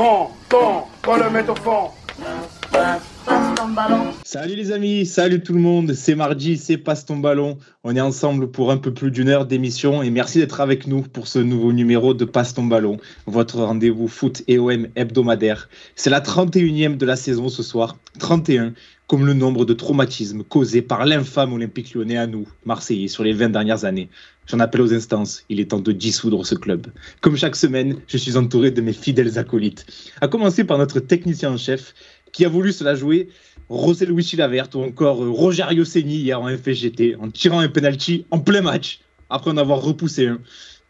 Fond, fond, faut le mettre au fond. Salut les amis, salut tout le monde, c'est mardi, c'est Passe ton ballon. On est ensemble pour un peu plus d'une heure d'émission et merci d'être avec nous pour ce nouveau numéro de Passe ton ballon, votre rendez-vous foot et OM hebdomadaire. C'est la 31e de la saison ce soir, 31, comme le nombre de traumatismes causés par l'infâme Olympique lyonnais à nous, Marseillais, sur les 20 dernières années. J'en appelle aux instances, il est temps de dissoudre ce club. Comme chaque semaine, je suis entouré de mes fidèles acolytes. À commencer par notre technicien en chef, qui a voulu se la jouer, Rosé Louis Chilavert ou encore euh, Rogerio Segni hier en FGT, en tirant un penalty en plein match, après en avoir repoussé un.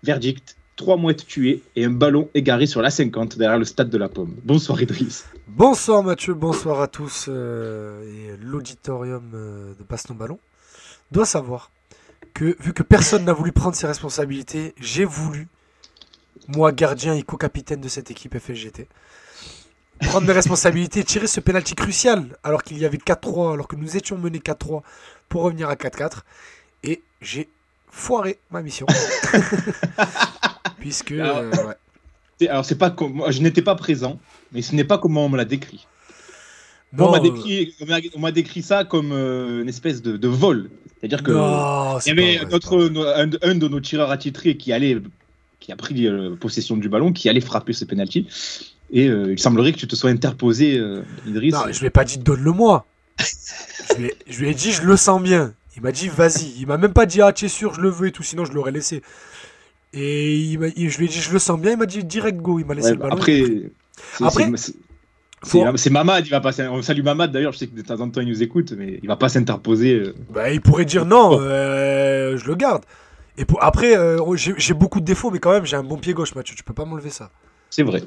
Verdict, trois mouettes tuées et un ballon égaré sur la 50 derrière le stade de la Pomme. Bonsoir Idriss. Bonsoir Mathieu, bonsoir à tous. euh, et l'auditorium euh, de Passe ton ballon doit savoir que, vu que personne n'a voulu prendre ses responsabilités, j'ai voulu, moi gardien et co-capitaine de cette équipe FSGT, prendre mes responsabilités et tirer ce penalty crucial alors qu'il y avait 4-3, alors que nous étions menés 4-3 pour revenir à 4-4. Et j'ai foiré ma mission. Puisque... Alors- euh, ouais. Alors c'est pas comme je n'étais pas présent, mais ce n'est pas comment on me l'a décrit. On m'a décrit, on m'a- on m'a décrit ça comme euh, une espèce de, de vol. C'est-à-dire que non, il y avait vrai, notre, no- un, un de nos tireurs attitrés qui allait, qui a pris euh, possession du ballon, qui allait frapper ce penalty. Et euh, il semblerait que tu te sois interposé, Idriss. Non, je lui ai pas dit donne-le-moi. je, lui ai, je lui ai dit je le sens bien. Il m'a dit vas-y. Il m'a même pas dit ah tu es sûr je le veux et tout sinon je l'aurais laissé. Et il il- je lui ai dit je le sens bien. Il m'a dit direct go. Il m'a laissé Ouais, le ballon. après, c'est- Après, Mamad, il va pas. On salue Mamad d'ailleurs, je sais que de temps en temps il nous écoute, mais il va pas s'interposer. euh. Bah, il pourrait dire non, euh, je le garde. Et pour, après, euh, j'ai j'ai beaucoup de défauts, mais quand même, j'ai un bon pied gauche, Mathieu. Tu peux pas m'enlever ça. C'est vrai.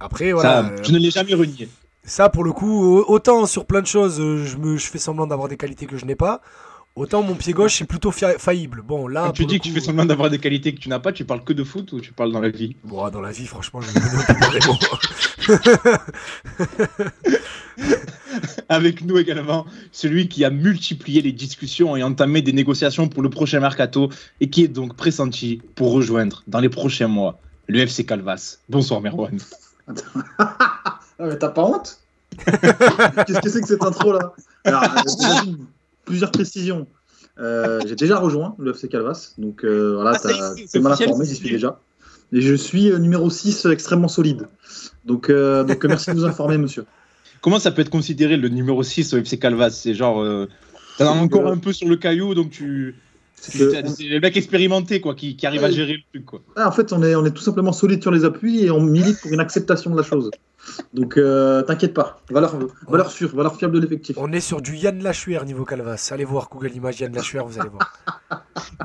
Après, voilà. ça, je ne l'ai jamais renié. Ça, pour le coup, au- autant sur plein de choses, je, me, je fais semblant d'avoir des qualités que je n'ai pas. Autant mon pied gauche, c'est plutôt fa- faillible. Bon, là. Quand tu dis que tu fais semblant d'avoir des qualités que tu n'as pas, tu parles que de foot ou tu parles dans la vie? Bon, dans la vie, franchement, je. Avec nous également, celui qui a multiplié les discussions et entamé des négociations pour le prochain mercato et qui est donc pressenti pour rejoindre dans les prochains mois le FC Calvas. Bonsoir Merwan. Ah, mais t'as pas honte? Qu'est-ce que c'est que cette intro là? Alors, euh, plusieurs précisions. Euh, j'ai déjà rejoint le FC Calvas, donc euh, voilà, Ah, c'est t'es mal informé, j'y suis déjà. Et je suis euh, numéro 6 euh, extrêmement solide. Donc, donc merci de nous informer, monsieur. Comment ça peut être considéré le numéro 6 au FC Calvas? C'est genre. Euh, T'en as encore un peu sur le caillou, donc tu. C'est le mec expérimenté quoi, qui, qui arrive à gérer le truc. Quoi. Ah, en fait, on est, on est tout simplement solide sur les appuis et on milite pour une acceptation de la chose. Donc, euh, t'inquiète pas. Valeur, valeur sûre, valeur fiable de l'effectif. On est sur du Yann Lachuer niveau Calvas. Allez voir Google Images Yann Lachuer, vous allez voir.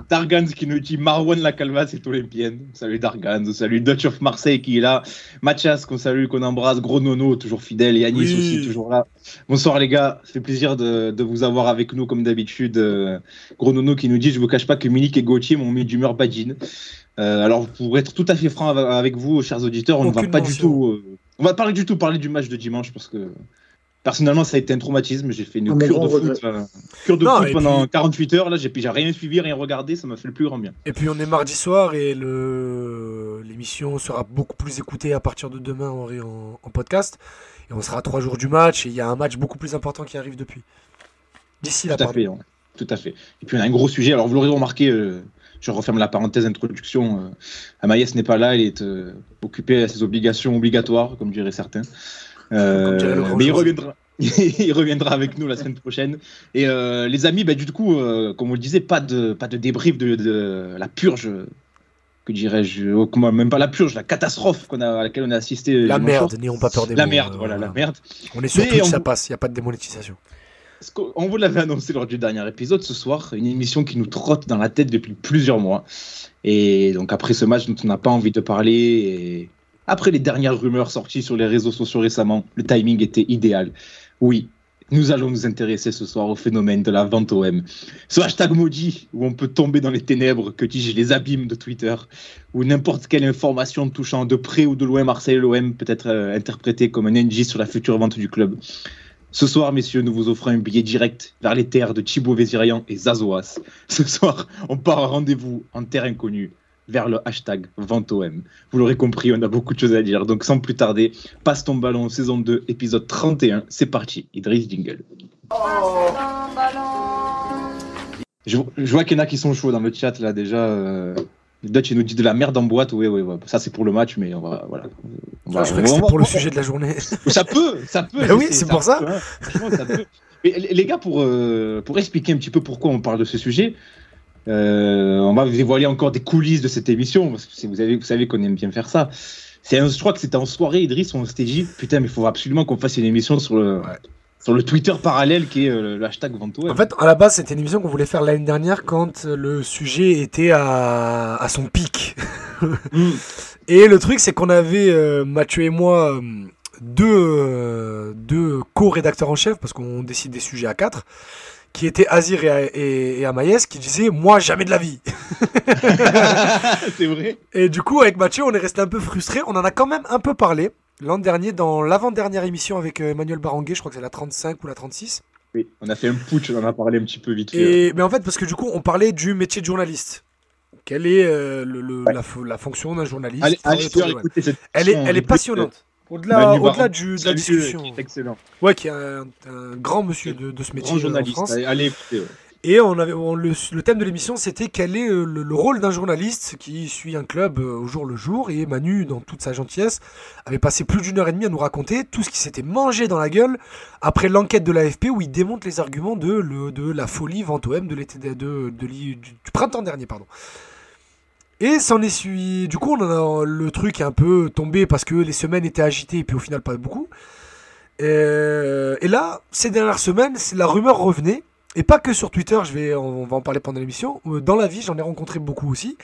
Dargans qui nous dit Marwan la Calvas est olympienne. Salut Dargans, salut Dutch of Marseille qui est là. Mathias qu'on salue, qu'on embrasse. Gros Nono, toujours fidèle. Yanis Oui. aussi, toujours là. Bonsoir les gars, ça fait plaisir de, de vous avoir avec nous comme d'habitude. Euh, Gros Nono qui nous dit Je vous cache pas que Milik et Gauthier m'ont mis d'humeur badine. Euh, alors pour être tout à fait franc av- avec vous, chers auditeurs, on ne va pas du tout. Euh, on va pas du tout parler du match de dimanche parce que. Personnellement, ça a été un traumatisme. J'ai fait une Un bon cure de foot, euh, cure de Non, foot pendant puis- 48 heures. Là, j'ai rien suivi, rien regardé. Ça m'a fait le plus grand bien. Et puis on est mardi soir et le l'émission sera beaucoup plus écoutée à partir de demain en, en- en podcast. Et on sera à trois jours du match et il y a un match beaucoup plus important qui arrive depuis. D'ici là, Tout à fait, tout à fait. Et puis on a un gros sujet. Alors vous l'aurez remarqué, euh, je referme la parenthèse introduction. Euh, Amaïs n'est pas là, il est euh, occupé à ses obligations obligatoires, comme diraient certains. Euh, mais il reviendra. il reviendra avec nous la semaine prochaine. Et euh, les amis, bah, du coup, euh, comme on le disait, pas de, pas de débrief de, de la purge, que dirais-je, oh, même pas la purge, la catastrophe qu'on a, à laquelle on a assisté. La merde, n'ayons pas peur des La mots, merde, voilà, la merde. On est Twitch, on- ça passe, il n'y a pas de démonétisation. Qu'on vous l'avait annoncé lors du dernier épisode, ce soir, une émission qui nous trotte dans la tête depuis plusieurs mois. Et donc après ce match dont on n'a pas envie de parler, et après les dernières rumeurs sorties sur les réseaux sociaux récemment, le timing était idéal. Oui, nous allons nous intéresser ce soir au phénomène de la vente OM. Ce hashtag maudit où on peut tomber dans les ténèbres, que dis-je, les abîmes de Twitter, où n'importe quelle information touchant de près ou de loin Marseille l'OM peut être euh, interprétée comme un NG sur la future vente du club. Ce soir, messieurs, nous vous offrons un billet direct vers les terres de Thibaut Vézirian et Zazoas. Ce soir, on part à rendez-vous en terre inconnue, vers le hashtag VentoM. Vous l'aurez compris, on a beaucoup de choses à dire. Donc sans plus tarder, passe ton ballon saison 2, épisode 31. C'est parti, Idriss Jingle. Je, je vois qu'il y en a qui sont chauds dans le chat là déjà. Euh, Dutch il nous dit de la merde en boîte. Oui, oui, oui. ça c'est pour le match, mais on va voilà. On va- je croyais que on c'était va- pour le sujet de la journée. Ça peut, ça peut. Bah oui, c'est pour ça. peut, hein. Franchement, ça peut. Mais les gars, pour, euh, pour expliquer un petit peu pourquoi on parle de ce sujet, euh, on va vous dévoiler encore des coulisses de cette émission, parce que vous, avez, vous savez qu'on aime bien faire ça. C'est un- je crois que c'était en soirée, Idriss, on s'était dit, putain, mais il faut absolument qu'on fasse une émission sur le, Ouais. Sur le Twitter parallèle qui est euh, le hashtag Vento. En fait, à la base, c'était une émission qu'on voulait faire l'année dernière quand le sujet était à, à son pic. Mm. Et le truc, c'est qu'on avait, euh, Mathieu et moi, euh, deux, euh, deux co-rédacteurs en chef, parce qu'on décide des sujets à quatre, qui étaient Azir et, et, et Amaïs, qui disaient Moi, jamais de la vie. c'est vrai. Et du coup, avec Mathieu, on est resté un peu frustré. On en a quand même un peu parlé l'an dernier, dans l'avant-dernière émission avec euh, Emmanuel Baranguet, je crois que c'est la 35 ou la 36. Oui, on a fait un putsch, on en a parlé un petit peu vite fait. Et, mais en fait, parce que du coup, on parlait du métier de journaliste. Quelle est euh, le, le- Ouais. la, fo- la fonction d'un journaliste Allez, allez cette Elle est, elle est passionnante. Au-delà du, de la discussion. euh, excellent. Ouais, qui est un, un grand monsieur de, de ce métier Grand euh, en journaliste. France. Allez, ouais. Et on avait, le, thème de l'émission, c'était quel est euh, le, le rôle d'un journaliste qui suit un club euh, au jour le jour. Et Manu, dans toute sa gentillesse, avait passé plus d'une heure et demie à nous raconter tout ce qui s'était mangé dans la gueule après l'enquête de l'AFP où il démonte les arguments de, le, de la folie Ventoem de l'été de, de, du, printemps dernier. pardon. Et s'en est suivi. Du coup, on a, le truc est un peu tombé parce que les semaines étaient agitées et puis au final pas beaucoup. Euh, et là, ces dernières semaines, la rumeur revenait. Et pas que sur Twitter, je vais, on va en parler pendant l'émission. Euh, Dans la vie, j'en ai rencontré beaucoup aussi.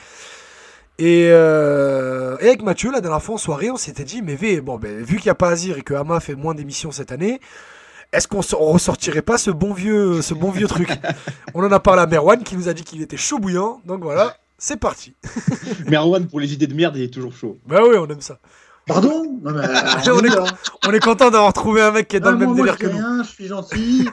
Et, euh, et avec Mathieu, la dernière fois en soirée, on s'était dit, mais V, bon, ben, vu qu'il n'y a pas Azir et que Hama fait moins d'émissions cette année, est-ce qu'on so- on ressortirait pas ce bon vieux, ce bon vieux truc? On en a parlé à Merwan qui nous a dit qu'il était chaud bouillant. Donc voilà, c'est parti. Merwan, pour les idées de merde, il est toujours chaud. Bah oui, on aime ça. Pardon? Non, mais, On est- là. On est content d'avoir trouvé un mec qui est dans Ah, le même moi, moi, délire je que nous. je suis gentil.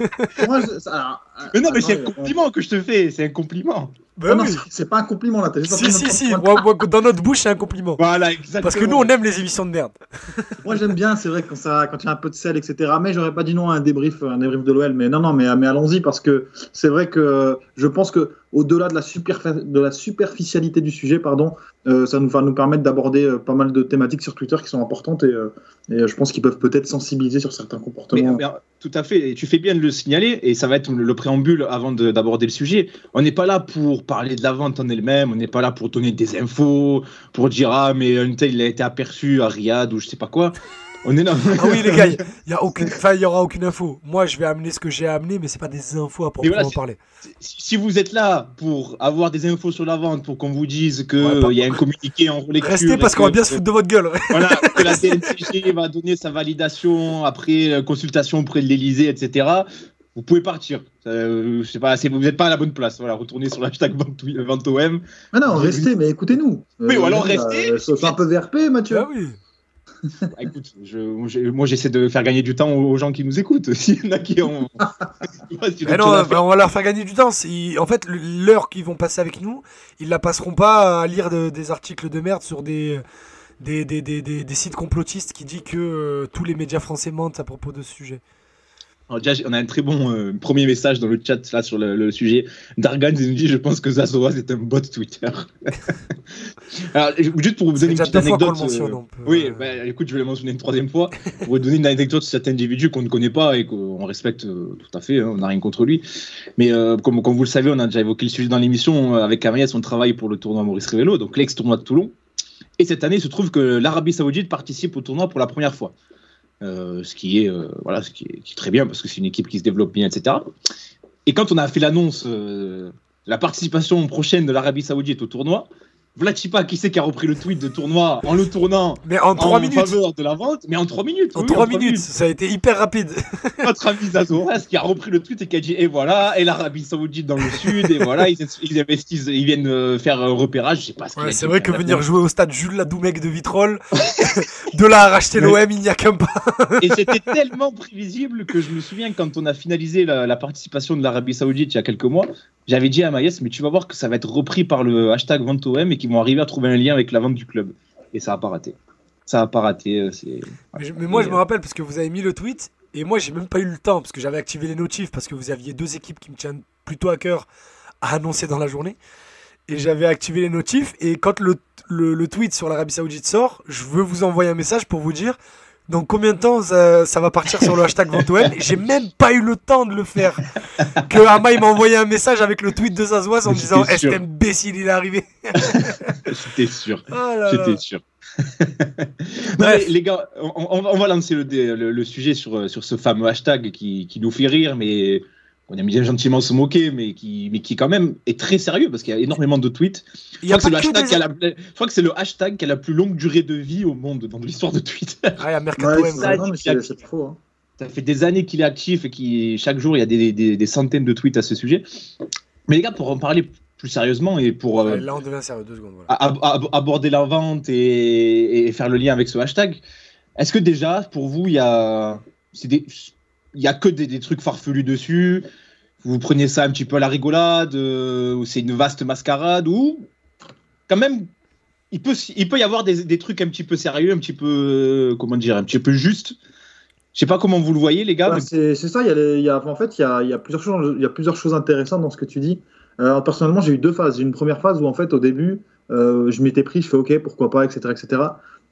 moi, je- ça- alors, Mais non, mais c'est un attends, compliment que je te fais, c'est un compliment. Bah Non, oui. c'est- c'est pas un compliment là. juste Si, si, si. Moi- moi, dans notre bouche, c'est un compliment. Voilà, exactement. Parce que nous, on aime les émissions de merde. Moi j'aime bien, c'est vrai quand ça, quand il y a un peu de sel, etc. Mais j'aurais pas dit non à un débrief, un débrief de l'OL. Mais non, non, mais, mais allons-y parce que c'est vrai que je pense que au-delà de la super, de la superficialité du sujet, pardon, euh, ça va nous permettre d'aborder euh, pas mal de thématiques sur Twitter qui sont importantes et, euh, je pense qu'ils peuvent peut-être sensibiliser sur certains comportements. tout à fait, et tu fais bien de le signaler, et ça va être le, le préambule avant de- d'aborder le sujet. On n'est pas là pour parler de la vente en elle-même, on n'est pas là pour donner des infos, pour dire ah mais un tel il a été aperçu à Riyad ou je sais pas quoi. On est là. Ah oui, les gars, il y, a aucune, enfin, il y aura aucune info. Moi, je vais amener ce que j'ai à amener, mais c'est pas des infos à proprement voilà, parler. si, vous êtes là pour avoir des infos sur la vente, pour qu'on vous dise qu'il Ouais, pas- y a un communiqué en relecture, Restez parce qu'on va bien se foutre de votre gueule. voilà, que la DNCG va donner sa validation après euh, consultation auprès de l'Elysée, etc. Vous pouvez partir. Euh, je sais pas, vous n'êtes pas à la bonne place. Voilà, retournez sur l'hashtag VentoM. Mais non, restez, mais écoutez-nous. Oui, ou alors euh, restez. euh, sois un peu VRP, Mathieu. Ah oui. Bah, écoute, je, moi j'essaie de faire gagner du temps aux, gens qui nous écoutent. S'il y en a qui ont. Mais non, faire. bah, on va leur faire gagner du temps. En fait, l'heure qu'ils vont passer avec nous, ils la passeront pas à lire de- des articles de merde sur des, des, des, des, des- sites complotistes qui disent que euh, tous les médias français mentent à propos de ce sujet. Alors, déjà, j'ai- on a un très bon euh, premier message dans le chat là sur le, le sujet. Dargan nous dit Je pense que Zazoaz est un bot Twitter. Alors, juste pour vous donner une petite anecdote. euh, peut- Oui, euh, bah, écoute, je vais le mentionner une troisième fois pour vous donner une anecdote sur cet individu qu'on ne connaît pas et qu'on respecte euh, tout à fait, hein, on n'a rien contre lui. Mais comme, comme vous le savez, on a déjà évoqué le sujet dans l'émission avec Amaïs, on travaille pour le tournoi Maurice Révélo, donc l'ex-tournoi de Toulon. Et cette année, il se trouve que l'Arabie Saoudite participe au tournoi pour la première fois. Euh, ce qui est euh, voilà, ce qui est, très bien parce que c'est une équipe qui se développe bien, etc. Et quand on a fait l'annonce euh, la participation prochaine de l'Arabie Saoudite au tournoi, Vlachipa, qui c'est qui a repris le tweet de tournoi en le tournant Mais en 3 en minutes. faveur de la vente, mais en 3 minutes. En oui, 3 minutes, ça a été hyper rapide. Notre ami Zazoras qui a repris le tweet et qui a dit et voilà, et l'Arabie Saoudite dans le sud, et voilà, ils, ils investissent, ils viennent euh, faire un repérage, je sais pas ce Ouais, c'est vrai que venir jouer au stade Jules Ladoumec de Vitrolles, de là à racheter Ouais. l'OM, il n'y a qu'un pas. Et c'était tellement prévisible que je me souviens quand on a finalisé la, la participation de l'Arabie Saoudite il y a quelques mois, J'avais dit à Maïs, mais tu vas voir que ça va être repris par le hashtag vente OM et qu'ils vont arriver à trouver un lien avec la vente du club. Et ça n'a pas raté. Ça n'a pas raté. euh, Mais, mais moi, je me rappelle parce que vous avez mis le tweet et moi, j'ai même pas eu le temps parce que j'avais activé les notifs parce que vous aviez deux équipes qui me tiennent plutôt à cœur à annoncer dans la journée. Et j'avais activé les notifs et quand le, le tweet sur l'Arabie Saoudite sort, je veux vous envoyer un message pour vous dire dans combien de temps ça, ça va partir sur le hashtag VentoM. J'ai même pas eu le temps de le faire. Que Ama il m'a envoyé un message avec le tweet de Zazoas en me disant Est-ce sûr. qu'imbécile il est arrivé? J'étais sûr. Oh. J'étais sûr. Non, mais les gars, on, va lancer le, dé- le- le sujet sur, euh, sur ce fameux hashtag qui, qui nous fait rire, mais on aime bien gentiment se moquer, mais qui, mais qui quand même est très sérieux parce qu'il y a énormément de tweets. Je crois, que c'est le hashtag des- qui a la- je crois que c'est le hashtag qui a la plus longue durée de vie au monde dans l'histoire de Twitter. Ah, il y a Mercato Ouais, quoi. non, mais c'est faux. hein. Ça fait des années qu'il est actif et qui chaque jour il y a des, des- des centaines de tweets à ce sujet. Mais les gars, pour en parler plus sérieusement et pour euh, Ouais, Là, on devient sérieux, deux secondes. voilà. ab- ab- aborder la vente et, et faire le lien avec ce hashtag, est-ce que déjà pour vous il y a, c'est des- il y a que des, des trucs farfelus dessus Vous prenez ça un petit peu à la rigolade euh, ou c'est une vaste mascarade ou quand même il peut, il peut y avoir des, des trucs un petit peu sérieux, un petit peu euh, comment dire, un petit peu juste. Je sais pas comment vous le voyez les gars. Mais- c'est ça, il y a les- il y a, en fait, il y a, il y, a plusieurs choses, il y a plusieurs choses intéressantes dans ce que tu dis. Euh, personnellement, j'ai eu deux phases. J'ai eu une première phase où, en fait, au début, euh, je m'étais pris, je fais OK, pourquoi pas, etc. etc.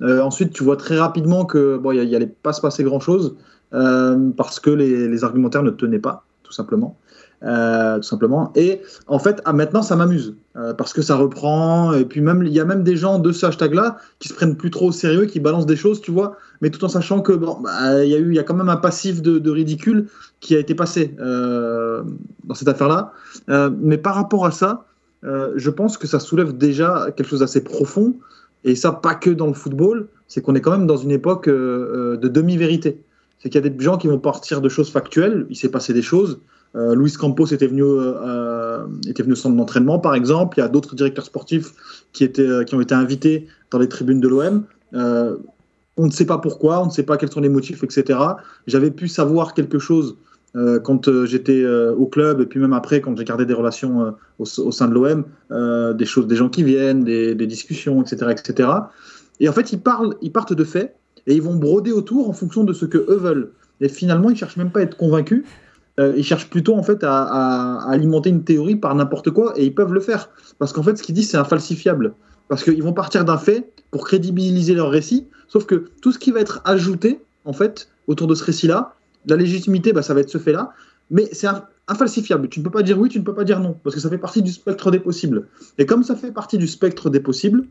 Euh, ensuite, tu vois très rapidement que bon, il n'y allait pas se passer grand-chose euh, parce que les, argumentaires ne tenaient pas, tout simplement. Euh, tout simplement. Et en fait, ah, maintenant, ça m'amuse parce que ça reprend. Et puis même, il y a même des gens de ce hashtag-là qui se prennent plus trop au sérieux, qui balancent des choses, tu vois, mais tout en sachant que bon, bah, y a eu, il y a quand même un passif de, ridicule qui a été passé dans cette affaire-là. Mais par rapport à ça, je pense que ça soulève déjà quelque chose d'assez profond. Et ça, pas que dans le football, c'est qu'on est quand même dans une époque euh, euh, de demi-vérité. C'est qu'il y a des gens qui vont partir de choses factuelles. Il s'est passé des choses. Euh, Luis Campos était venu, était venu au centre d'entraînement, par exemple. Il y a d'autres directeurs sportifs qui, ont été invités dans les tribunes de l'OM. On ne sait pas pourquoi, on ne sait pas quels sont les motifs, etc. J'avais pu savoir quelque chose quand euh, j'étais euh, au club et puis même après quand j'ai gardé des relations euh, au, sein de l'OM, euh, des choses, des gens qui viennent, des, discussions, etc., etc. Et en fait, ils parlent, ils partent de faits et ils vont broder autour en fonction de ce que eux veulent. Et finalement, ils cherchent même pas à être convaincus. Euh, ils cherchent plutôt en fait à, alimenter une théorie par n'importe quoi et ils peuvent le faire parce qu'en fait, ce qu'ils disent c'est infalsifiable parce qu'ils vont partir d'un fait pour crédibiliser leur récit. Sauf que tout ce qui va être ajouté en fait autour de ce récit-là, la légitimité, bah, ça va être ce fait-là, mais c'est infalsifiable. Tu ne peux pas dire oui, tu ne peux pas dire non, parce que ça fait partie du spectre des possibles. Et comme ça fait partie du spectre des possibles,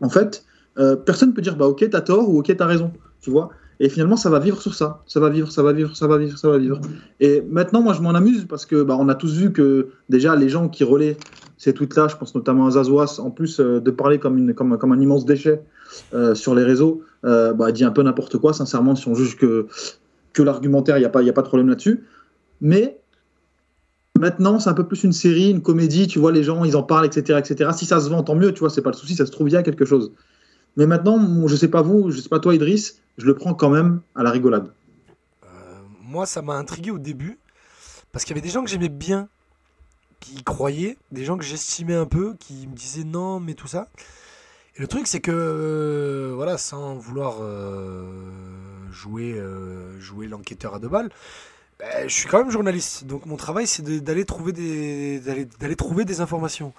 en fait, euh, personne ne peut dire bah ok, t'as tort ou ok, t'as raison, tu vois? Et finalement, ça va vivre sur ça, ça va vivre, ça va vivre, ça va vivre, ça va vivre. Et maintenant, moi, je m'en amuse parce que bah, on a tous vu que déjà les gens qui relaient ces tweets-là, je pense notamment à Zazoas, en plus euh, de parler comme, un immense déchet euh, sur les réseaux, bah, dit un peu n'importe quoi. Sincèrement, si on juge que que l'argumentaire, il n'y a, pas- y a pas de problème là-dessus. Mais maintenant, c'est un peu plus une série, une comédie, tu vois, les gens, ils en parlent, etc. etc. Si ça se vend, tant mieux, tu vois, c'est pas le souci, ça se trouve bien quelque chose. Mais maintenant, je sais pas vous, je sais pas toi, Idriss, je le prends quand même à la rigolade. Euh, moi, ça m'a intrigué au début parce qu'il y avait des gens que j'aimais bien qui y croyaient, des gens que j'estimais un peu, qui me disaient non, mais tout ça. Et le truc, c'est que, euh, voilà, sans vouloir euh, jouer, euh, jouer l'enquêteur à deux balles, ben, je suis quand même journaliste. Donc mon travail, c'est de- d'aller trouver, des, d'aller, d'aller trouver des informations.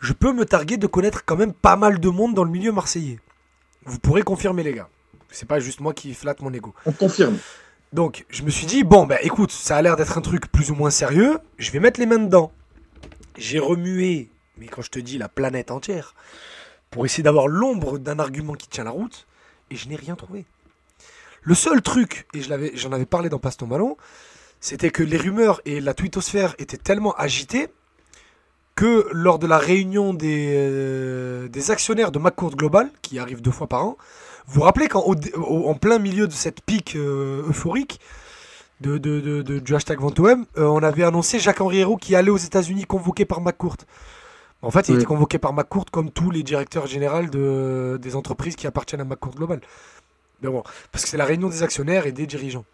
Je peux me targuer de connaître quand même pas mal de monde dans le milieu marseillais. Vous pourrez confirmer, les gars. C'est pas juste moi qui flatte mon ego. On confirme. Donc, je me suis dit, bon, bah écoute, ça a l'air d'être un truc plus ou moins sérieux, je vais mettre les mains dedans. J'ai remué, mais quand je te dis la planète entière, pour essayer d'avoir l'ombre d'un argument qui tient la route, et je n'ai rien trouvé. Le seul truc, et je l'avais- j'en avais parlé dans Passe ton ballon, c'était que les rumeurs et la twittosphère étaient tellement agitées que lors de la réunion des, euh, des actionnaires de McCourt Global, qui arrive deux fois par an, vous vous rappelez qu'en en plein milieu de cette pique euh, euphorique de, de- de- de- du hashtag VentoM, euh, on avait annoncé Jacques-Henri Hérault qui allait aux États-Unis convoqué par McCourt. En fait, il Oui. était convoqué par McCourt comme tous les directeurs généraux de, des entreprises qui appartiennent à McCourt Global. Mais bon, parce que c'est la réunion des actionnaires et des dirigeants.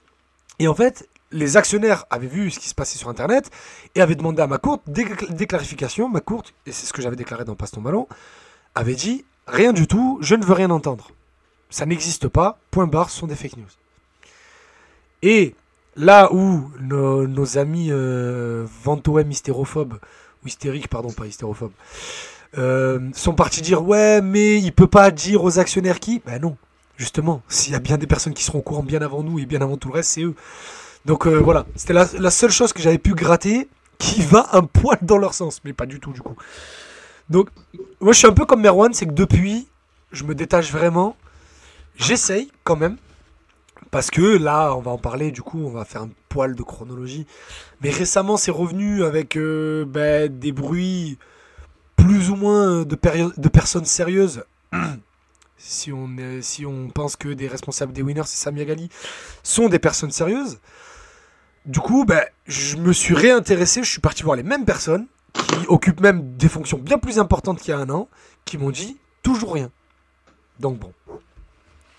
Et en fait, les actionnaires avaient vu ce qui se passait sur Internet et avaient demandé à ma des, des clarifications. Ma courte, et c'est ce que j'avais déclaré dans Passe ton ballon, avait dit rien du tout, je ne veux rien entendre. Ça n'existe pas, point barre, ce sont des fake news. Et là où nos, nos amis euh, Ventoem hystérophobes, ou hystériques, pardon, pas hystérophobes, euh, sont partis dire ouais, mais il peut pas dire aux actionnaires qui. Ben non, justement, s'il y a bien des personnes qui seront au courant bien avant nous et bien avant tout le reste, c'est eux. Donc euh, voilà, c'était la, la seule chose que j'avais pu gratter qui va un poil dans leur sens, mais pas du tout du coup. Donc, moi je suis un peu comme Merwan, c'est que depuis, je me détache vraiment. J'essaye quand même, parce que là, on va en parler, du coup, on va faire un poil de chronologie. Mais récemment, c'est revenu avec euh, ben, des bruits plus ou moins de, personnes sérieuses. si, on est- si on pense que des responsables des winners, c'est Samia Gali, sont des personnes sérieuses. Du coup, ben, je me suis réintéressé, je suis parti voir les mêmes personnes, qui occupent même des fonctions bien plus importantes qu'il y a un an, qui m'ont dit toujours rien. Donc bon.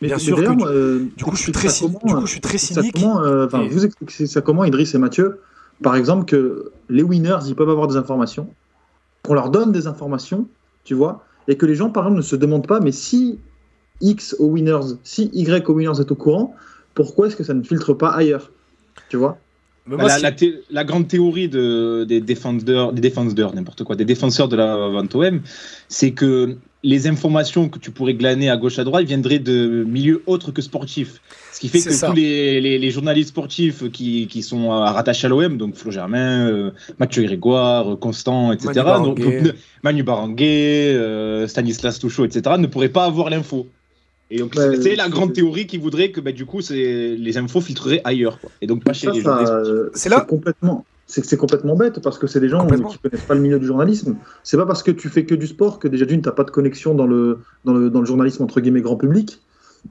Mais, Bien sûr que d'ailleurs, du- euh, Du coup, je suis très, comment, du euh, coup, je suis très cynique. comment, euh, Et- Vous expliquez ça comment, Idriss et Mathieu Par exemple, que les winners, ils peuvent avoir des informations, qu'on leur donne des informations, tu vois, et que les gens, par exemple, ne se demandent pas, mais si X aux winners, si Y aux winners est au courant, pourquoi est-ce que ça ne filtre pas ailleurs? Tu vois? Bah, moi, la, ce la thé- la grande théorie de, des défenseurs, des défenseurs, n'importe quoi, des défenseurs de la vente OM, c'est que les informations que tu pourrais glaner à gauche à droite viendraient de milieux autres que sportifs. Ce qui fait que ça. tous les, les- les journalistes sportifs qui, qui sont euh, rattachés à l'OM, donc Flo Germain, euh, Mathieu Grégoire, euh, Constant, etc., Manu donc- Baranguet. donc, ne- Manu Baranguet, euh, Stanislas Touchot, etc., ne pourraient pas avoir l'info. Et donc, Ouais, c'est- la grande théorie qui voudrait que bah, du coup, c'est- les infos filtreraient ailleurs. quoi. Et donc, pas chez Ça, les ça, journalistes. euh, C'est là- complètement. C'est que c'est complètement bête parce que c'est des gens qui connaissent pas le milieu du journalisme. C'est pas parce que tu fais que du sport que déjà d'une t'as pas de connexion dans le, dans le dans le journalisme entre guillemets grand public,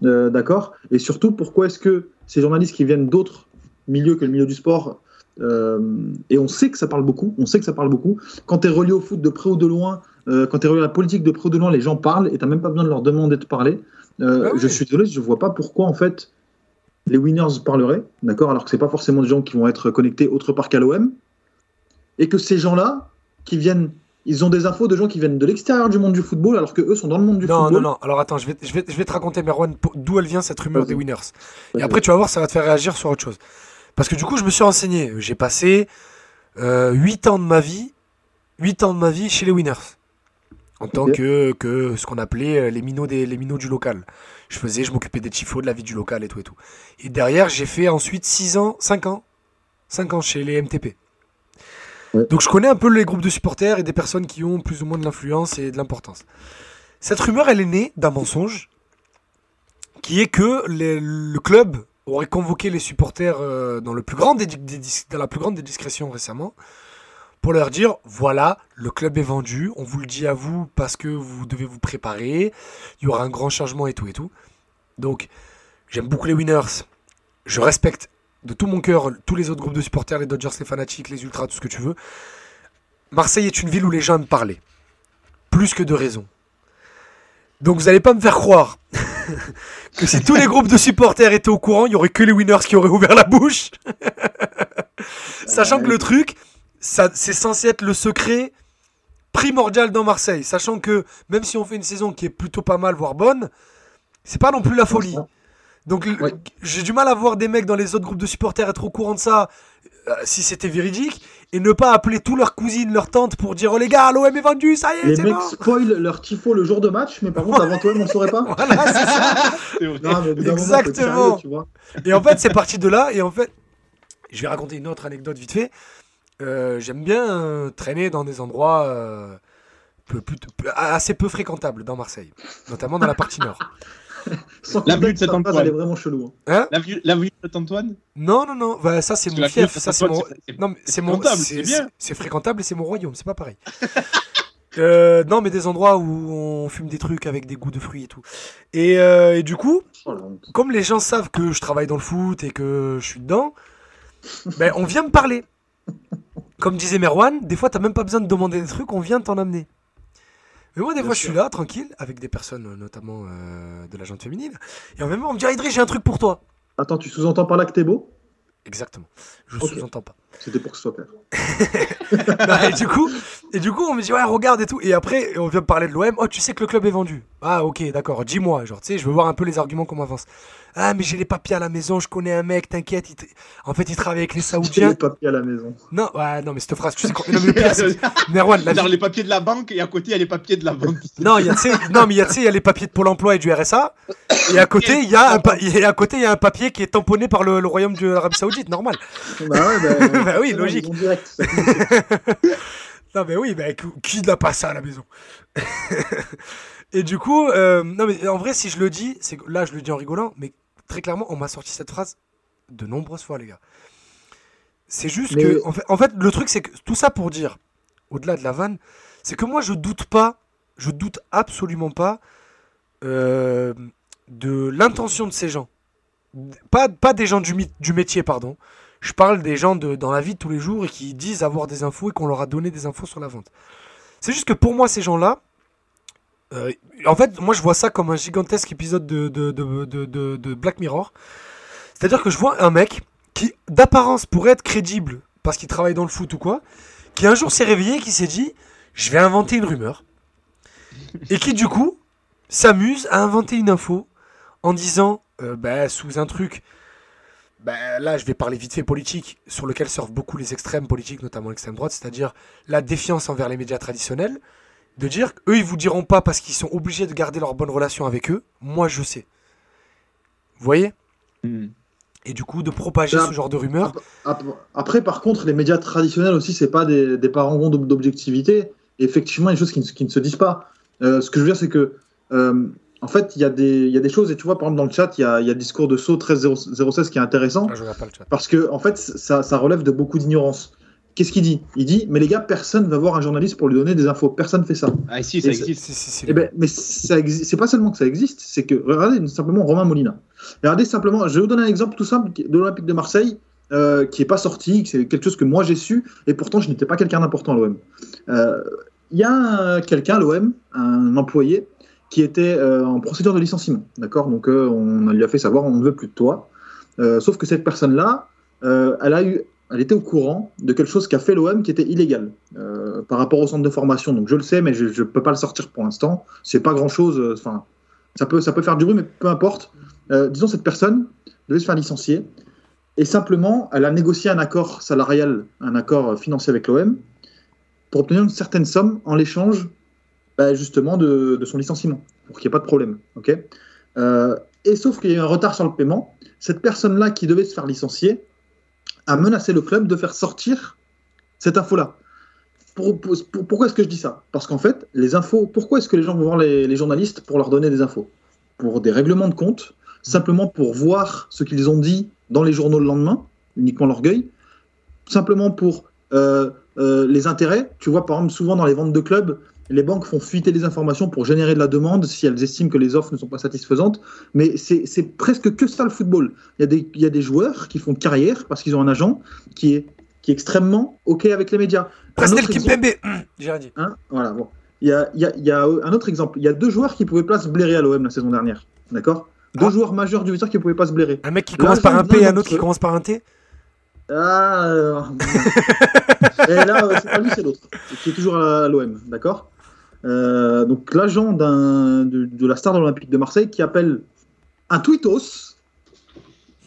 Euh, d'accord. Et surtout pourquoi est-ce que ces journalistes qui viennent d'autres milieux que le milieu du sport euh, et on sait que ça parle beaucoup, on sait que ça parle beaucoup. Quand tu es relié au foot de près ou de loin, euh, quand tu es relié à la politique de près ou de loin, les gens parlent et t'as même pas besoin de leur demander de parler. Euh, Bah oui. Je suis désolé, je vois pas pourquoi en fait les winners parleraient, d'accord, alors que c'est pas forcément des gens qui vont être connectés autre part qu'à l'OM, et que ces gens-là, qui viennent, ils ont des infos de gens qui viennent de l'extérieur du monde du football, alors que eux sont dans le monde du Non, football. non, non. Alors attends, je vais, je vais, je vais te raconter, Merwan, d'où elle vient cette rumeur des winners. Et après, tu vas voir, ça va te faire réagir sur autre chose. Parce que du coup, je me suis renseigné. J'ai passé euh, 8 ans de ma vie, 8 ans de ma vie chez les winners. En tant que, que ce qu'on appelait euh, les minots, des, les minots du local. Je faisais, je m'occupais des tifos, de la vie du local et tout et tout. Et derrière, j'ai fait ensuite 6 ans, 5 ans, 5 ans chez les MTP. Ouais. Donc je connais un peu les groupes de supporters et des personnes qui ont plus ou moins de l'influence et de l'importance. Cette rumeur, elle est née d'un mensonge qui est que les- le club aurait convoqué les supporters euh, dans, le plus grand des, des dis- dans la plus grande des discrétions récemment pour leur dire voilà, le club est vendu, on vous le dit à vous parce que vous devez vous préparer, il y aura un grand changement et tout et tout. Donc, j'aime beaucoup les winners, je respecte de tout mon cœur tous les autres groupes de supporters, les Dodgers, les fanatiques, les ultras, tout ce que tu veux. Marseille est une ville où les gens aiment parler, plus que de raison. Donc vous n'allez pas me faire croire que si tous les groupes de supporters étaient au courant, il y aurait que les winners qui auraient ouvert la bouche. Sachant que le truc, c'est censé être le secret primordial dans Marseille. Sachant que même si on fait une saison qui est plutôt pas mal, voire bonne, c'est pas non plus la folie. Donc j'ai du mal à voir des mecs dans les autres groupes de supporters être au courant de ça euh, si c'était véridique et ne pas appeler tous leurs cousines, leurs tantes pour dire oh les gars l'OM est vendu ça y est Les mecs spoilent leur tifo le jour de match, mais par contre avant toi, on saurait pas. voilà c'est ça. Non, mais Exactement. sérieux, tu vois. Et en fait, c'est parti de là. Et en fait, je vais raconter une autre anecdote vite fait. Euh, J'aime bien euh, traîner dans des endroits euh, peu- peu- peu- assez peu fréquentables dans Marseille, notamment dans la partie nord. Sans La compter vue que de ta Saint-Antoine. elle est vraiment chelou. hein. Hein L'avenue l'avenue de Saint-Antoine? Non, non, non. Bah, ça, c'est mon fief. Ça, c'est mon. Non, c'est mon. fréquentable, c'est- fréquentable et c'est mon royaume. C'est pas pareil. Euh, non, mais des endroits où on fume des trucs avec des goûts de fruits et tout. Et, euh, et du coup, Oh, comme les gens savent que je travaille dans le foot et que je suis dedans, ben, on vient me parler. Comme disait Merwan, des fois, t'as même pas besoin de demander des trucs, on vient t'en amener. Mais moi, des Bien fois, je suis là, tranquille, avec des personnes, euh, notamment euh, de la gente féminine. Et en même temps, on me dit, Idriss, j'ai un truc pour toi. Attends, tu sous-entends par là que t'es beau? Exactement. Je Ok. sous-entends pas. C'était pour que ce soit clair. Non, et du coup, et du coup, on me dit ouais, regarde et tout. Et après, on vient me parler de l'OM. Oh, tu sais que le club est vendu. Ah, ok, d'accord. Dis-moi, genre, tu sais, je veux voir un peu les arguments qu'on m'avance. Ah, mais j'ai les papiers à la maison. Je connais un mec. T'inquiète. En fait, il travaille avec les J'ai Saoudiens. les papiers à la maison. Non, ouais, non, mais cette phrase, tu sais quoi. Non, mais le la les papiers de la banque et à côté, il y a les papiers de la banque. Non, il y a, non, mais il y a, tu sais, il y a les papiers de Pôle emploi et du RSA. Et à côté, il y a un, pa- et à côté, il y a un papier qui est tamponné par le, le royaume de l'Arabie Saoudite, normal. Bah ouais, bah, Bah oui, logique. Non, mais oui, mais qui- qui n'a pas ça à la maison? Et du coup, euh, non, mais en vrai, si je le dis, c'est que là, je le dis en rigolant, mais très clairement, on m'a sorti cette phrase de nombreuses fois, les gars. C'est juste Mais- que, en fait, en fait, le truc, c'est que tout ça pour dire, au-delà de la vanne, c'est que moi, je doute pas, je doute absolument pas euh, de l'intention de ces gens. Pas, pas des gens du, du métier, pardon. Je parle des gens de, dans la vie de tous les jours et qui disent avoir des infos et qu'on leur a donné des infos sur la vente. C'est juste que pour moi, ces gens-là, euh, en fait, moi je vois ça comme un gigantesque épisode de, Black Mirror. C'est-à-dire que je vois un mec qui, d'apparence, pourrait être crédible parce qu'il travaille dans le foot ou quoi, qui un jour s'est réveillé et qui s'est dit Je vais inventer une rumeur. Et qui, du coup, s'amuse à inventer une info en disant euh, bah, sous un truc bah, là, je vais parler vite fait politique, sur lequel surfent beaucoup les extrêmes politiques, notamment l'extrême droite, c'est-à-dire la défiance envers les médias traditionnels, de dire qu'eux, ils vous diront pas parce qu'ils sont obligés de garder leur bonne relation avec eux, moi je sais. Vous voyez? Hmm. Et du coup, de propager Là, ce genre de rumeurs. Ap- Après, par contre, les médias traditionnels aussi, c'est pas des, des parangons d'ob- d'objectivité. Effectivement, il y a des choses qui ne, qui ne se disent pas. Euh, ce que je veux dire, c'est que, euh, en fait, il y, a des- il y a des choses, et tu vois, par exemple, dans le chat, il y a, il y a le discours de Saut 13016 qui est intéressant, Ah, je pas le chat. parce que, en fait, ça, ça relève de beaucoup d'ignorance. Qu'est-ce qu'il dit? Il dit, mais les gars, personne va voir un journaliste pour lui donner des infos. Personne fait ça. Ah, si, ça Et existe. Eh ben, mais ça exi- c'est pas seulement que ça existe, c'est que regardez simplement Romain Molina. Regardez simplement, je vais vous donner un exemple tout simple de l'Olympique de Marseille euh, qui est pas sorti, c'est quelque chose que moi j'ai su et pourtant je n'étais pas quelqu'un d'important à l'OM. Euh, Il y a un- quelqu'un à l'OM, un employé qui était euh, en procédure de licenciement, d'accord? Donc euh, on lui a fait savoir on ne veut plus de toi. Euh, sauf que cette personne-là, euh, elle a eu elle était au courant de quelque chose qu'a fait l'OM qui était illégal euh, par rapport au centre de formation. Donc je le sais, mais je ne peux pas le sortir pour l'instant. C'est pas grand chose. Enfin, ça peut, ça peut faire du bruit, mais peu importe. Euh, disons cette personne devait se faire licencier et simplement elle a négocié un accord salarial, un accord financier avec l'OM pour obtenir une certaine somme en l'échange bah, justement de, son licenciement pour qu'il n'y ait pas de problème. Ok? Euh, et sauf qu'il y a eu un retard sur le paiement. Cette personne-là qui devait se faire licencier a menacé le club de faire sortir cette info-là. Pour- pour- pour- pourquoi est-ce que je dis ça? Parce qu'en fait, les infos, pourquoi est-ce que les gens vont voir les, les journalistes pour leur donner des infos? Pour des règlements de compte, simplement pour voir ce qu'ils ont dit dans les journaux le lendemain, uniquement l'orgueil, simplement pour euh, euh, les intérêts. Tu vois, par exemple, souvent dans les ventes de clubs, les banques font fuiter les informations pour générer de la demande si elles estiment que les offres ne sont pas satisfaisantes. Mais c'est presque que ça le football. Il y, a des, il y a des joueurs qui font carrière parce qu'ils ont un agent qui est, qui est extrêmement OK avec les médias. Exemple- Kimpembe Hum, J'ai rien dit. Hein voilà, bon. Il y a, il y, a, il y a un autre exemple. Il y a deux joueurs qui pouvaient pas se blairer à l'OM la saison dernière. D'accord? Deux Ah. joueurs majeurs du Visseur qui pouvaient pas se blairer. Un mec qui commence par un P et un autre qui commence par un T? Ah euh, Et là, c'est pas lui, c'est l'autre. Qui est toujours à l'OM, d'accord? Euh, Donc l'agent de, de la star de l'Olympique de Marseille qui appelle un tweetos.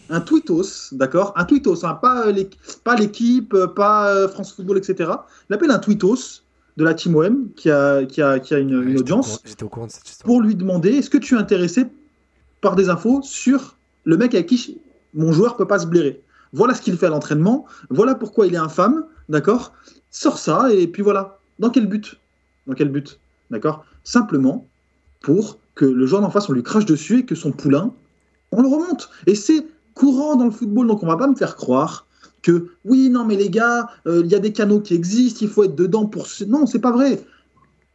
Un tweetos, d'accord? Un tweetos, hein, pas l'é- pas l'équipe, pas euh, France Football, etc. Il appelle un tweetos de la team OM qui a, qui a, qui a une, Ouais, une j'étais au audience courant- J'étais au courant de cette histoire. pour lui demander est-ce que tu es intéressé par des infos sur le mec avec qui mon joueur peut pas se blairer? Voilà ce qu'il fait à l'entraînement, voilà pourquoi il est infâme, d'accord? Sors ça et puis voilà. Dans quel but? Dans quel but? D'accord? Simplement pour que le joueur d'en face on lui crache dessus et que son poulain on le remonte. Et c'est courant dans le football, donc on va pas me faire croire que oui, non, mais les gars, euh, il y a des canaux qui existent, il faut être dedans pour. Non, c'est pas vrai.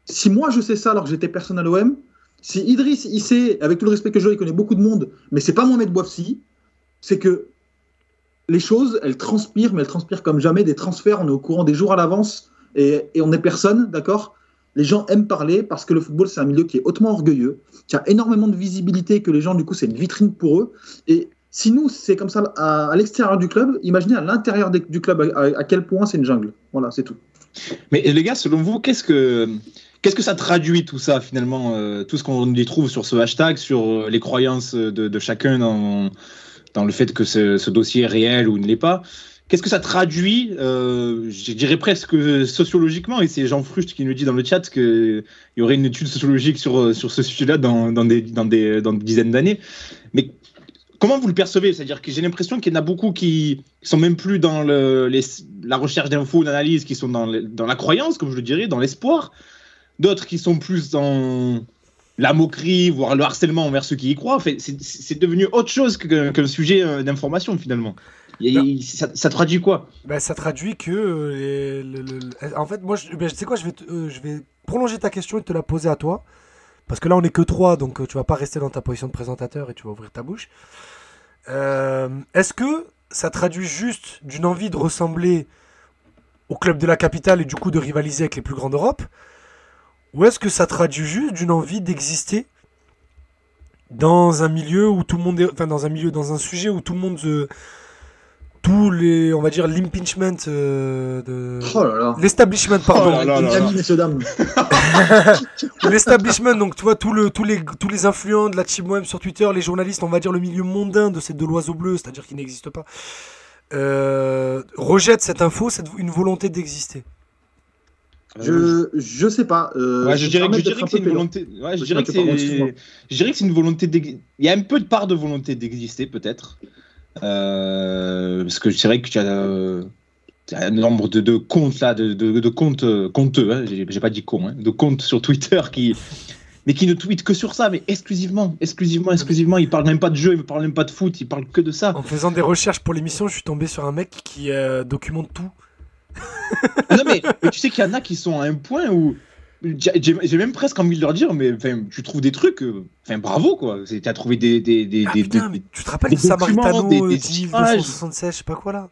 Si moi je sais ça alors que j'étais personne à l'OM, si Idriss il sait, avec tout le respect que je il connaît beaucoup de monde, mais c'est pas Mohamed Bouafsi, c'est que les choses, elles transpirent, mais elles transpirent comme jamais. Des transferts, on est au courant des jours à l'avance et, et on est personne, d'accord? Les gens aiment parler parce que le football, c'est un milieu qui est hautement orgueilleux, qui a énormément de visibilité, que les gens, du coup, c'est une vitrine pour eux. Et si nous, c'est comme ça à, l'extérieur du club, imaginez à l'intérieur du club à, quel point c'est une jungle. Voilà, c'est tout. Mais les gars, selon vous, qu'est-ce que qu'est-ce que ça traduit tout ça finalement, euh, tout ce qu'on y trouve sur ce hashtag, sur euh, les croyances de, chacun dans, dans le fait que ce dossier est réel ou ne l'est pas? Qu'est-ce que ça traduit euh, Je dirais presque sociologiquement, et c'est Jean Frucht qui nous dit dans le chat qu'il y aurait une étude sociologique sur, sur ce sujet-là dans, dans, des, dans, des, dans des dizaines d'années. Mais comment vous le percevez? C'est-à-dire que j'ai l'impression qu'il y en a beaucoup qui sont même plus dans le, la recherche d'infos, d'analyse, qui sont dans, dans la croyance, comme je le dirais, dans l'espoir. D'autres qui sont plus dans la moquerie, voire le harcèlement envers ceux qui y croient. Enfin, c'est- devenu autre chose que- qu'un sujet euh, d'information finalement. Il ça, ça traduit quoi? Ben, ça traduit que. euh, les- en fait, moi, je, ben, tu sais quoi, je vais, te- euh, je vais prolonger ta question et te la poser à toi. Parce que là, on est que trois, donc euh, tu vas pas rester dans ta position de présentateur et tu vas ouvrir ta bouche. Euh, Est-ce que ça traduit juste d'une envie de ressembler au club de la capitale et du coup de rivaliser avec les plus grands d'Europe? Ou est-ce que ça traduit juste d'une envie d'exister dans un milieu où tout le monde est, enfin dans un milieu, dans un sujet où tout le monde se- tous les, on va dire, l'impeachment euh, de. Oh là là. L'establishment, pardon. Oh là là. L'establishment, donc tu vois, tout le, tous, les, tous les influents de la team web sur Twitter, les journalistes, on va dire le milieu mondain de ces deux oiseaux bleus, c'est-à-dire qui n'existent pas, euh, rejettent cette info, cette, une volonté d'exister. Je, je sais pas. euh, Ouais, je dirais, que- je dirais c'est peu une volonté. Ouais, je dirais que c'est. Je dirais que c'est une volonté. Il y a un peu de part de volonté d'exister peut-être, Euh, parce que c'est vrai qu'il y a, euh, un nombre de, de comptes là, de, de, de comptes euh, compteux. Hein, j'ai pas dit con, hein, de comptes sur Twitter qui. Mais qui ne tweetent que sur ça, mais exclusivement, exclusivement, exclusivement. Ils parlent même pas de jeu, ils parlent même pas de foot, ils parlent que de ça. En faisant des recherches pour l'émission, je suis tombé sur un mec qui euh, documente tout. Ah non, mais, mais tu sais qu'il y en a qui sont à un point où j'ai même presque envie de leur dire, mais tu trouves des trucs, euh, enfin bravo quoi. C'est- Tu as trouvé des. des, des, Ah des- putain, des- mais tu te rappelles Samaritano documents, des- des dit images. 276, je sais pas quoi là?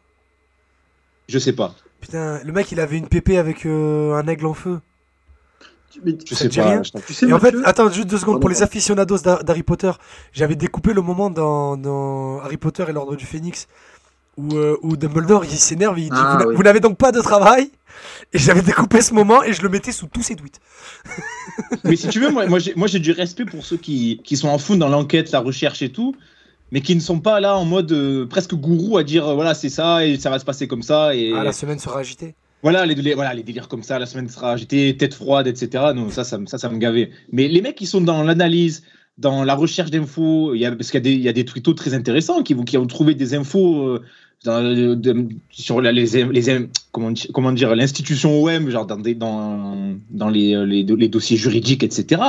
Je sais pas. Putain, le mec il avait une pépé avec euh, un aigle en feu. Mais Je Ça sais pas. rien je tu sais, Et en fait, attends, juste deux secondes. Pour les aficionados d'Ha- d'Harry Potter, j'avais découpé le moment dans, dans Harry Potter et l'Ordre du Phénix où, euh, où Dumbledore il s'énerve et il dit Ah, Vous n'a- oui. Vous n'avez donc pas de travail? Et j'avais découpé ce moment et je le mettais sous tous ses tweets. Mais si tu veux, moi, moi, j'ai, du respect pour ceux qui, qui sont en fond dans l'enquête, la recherche et tout, mais qui ne sont pas là en mode euh, presque gourou à dire euh, voilà, c'est ça et ça va se passer comme ça. Et Ah, la semaine sera agitée. voilà, les, les- voilà, les délires comme ça, la semaine sera j'étais tête froide, etc. Non, ça, ça, me- ça, ça me gavait. Mais les mecs qui sont dans l'analyse, dans la recherche d'infos, il y a, parce qu'il y a des, il y a des twittos très intéressants qui, qui ont trouvé des infos euh, dans, de- sur la- les, les, comment, comment dire, l'institution OM, genre dans, des, dans, dans les, euh, les, les dossiers juridiques, etc.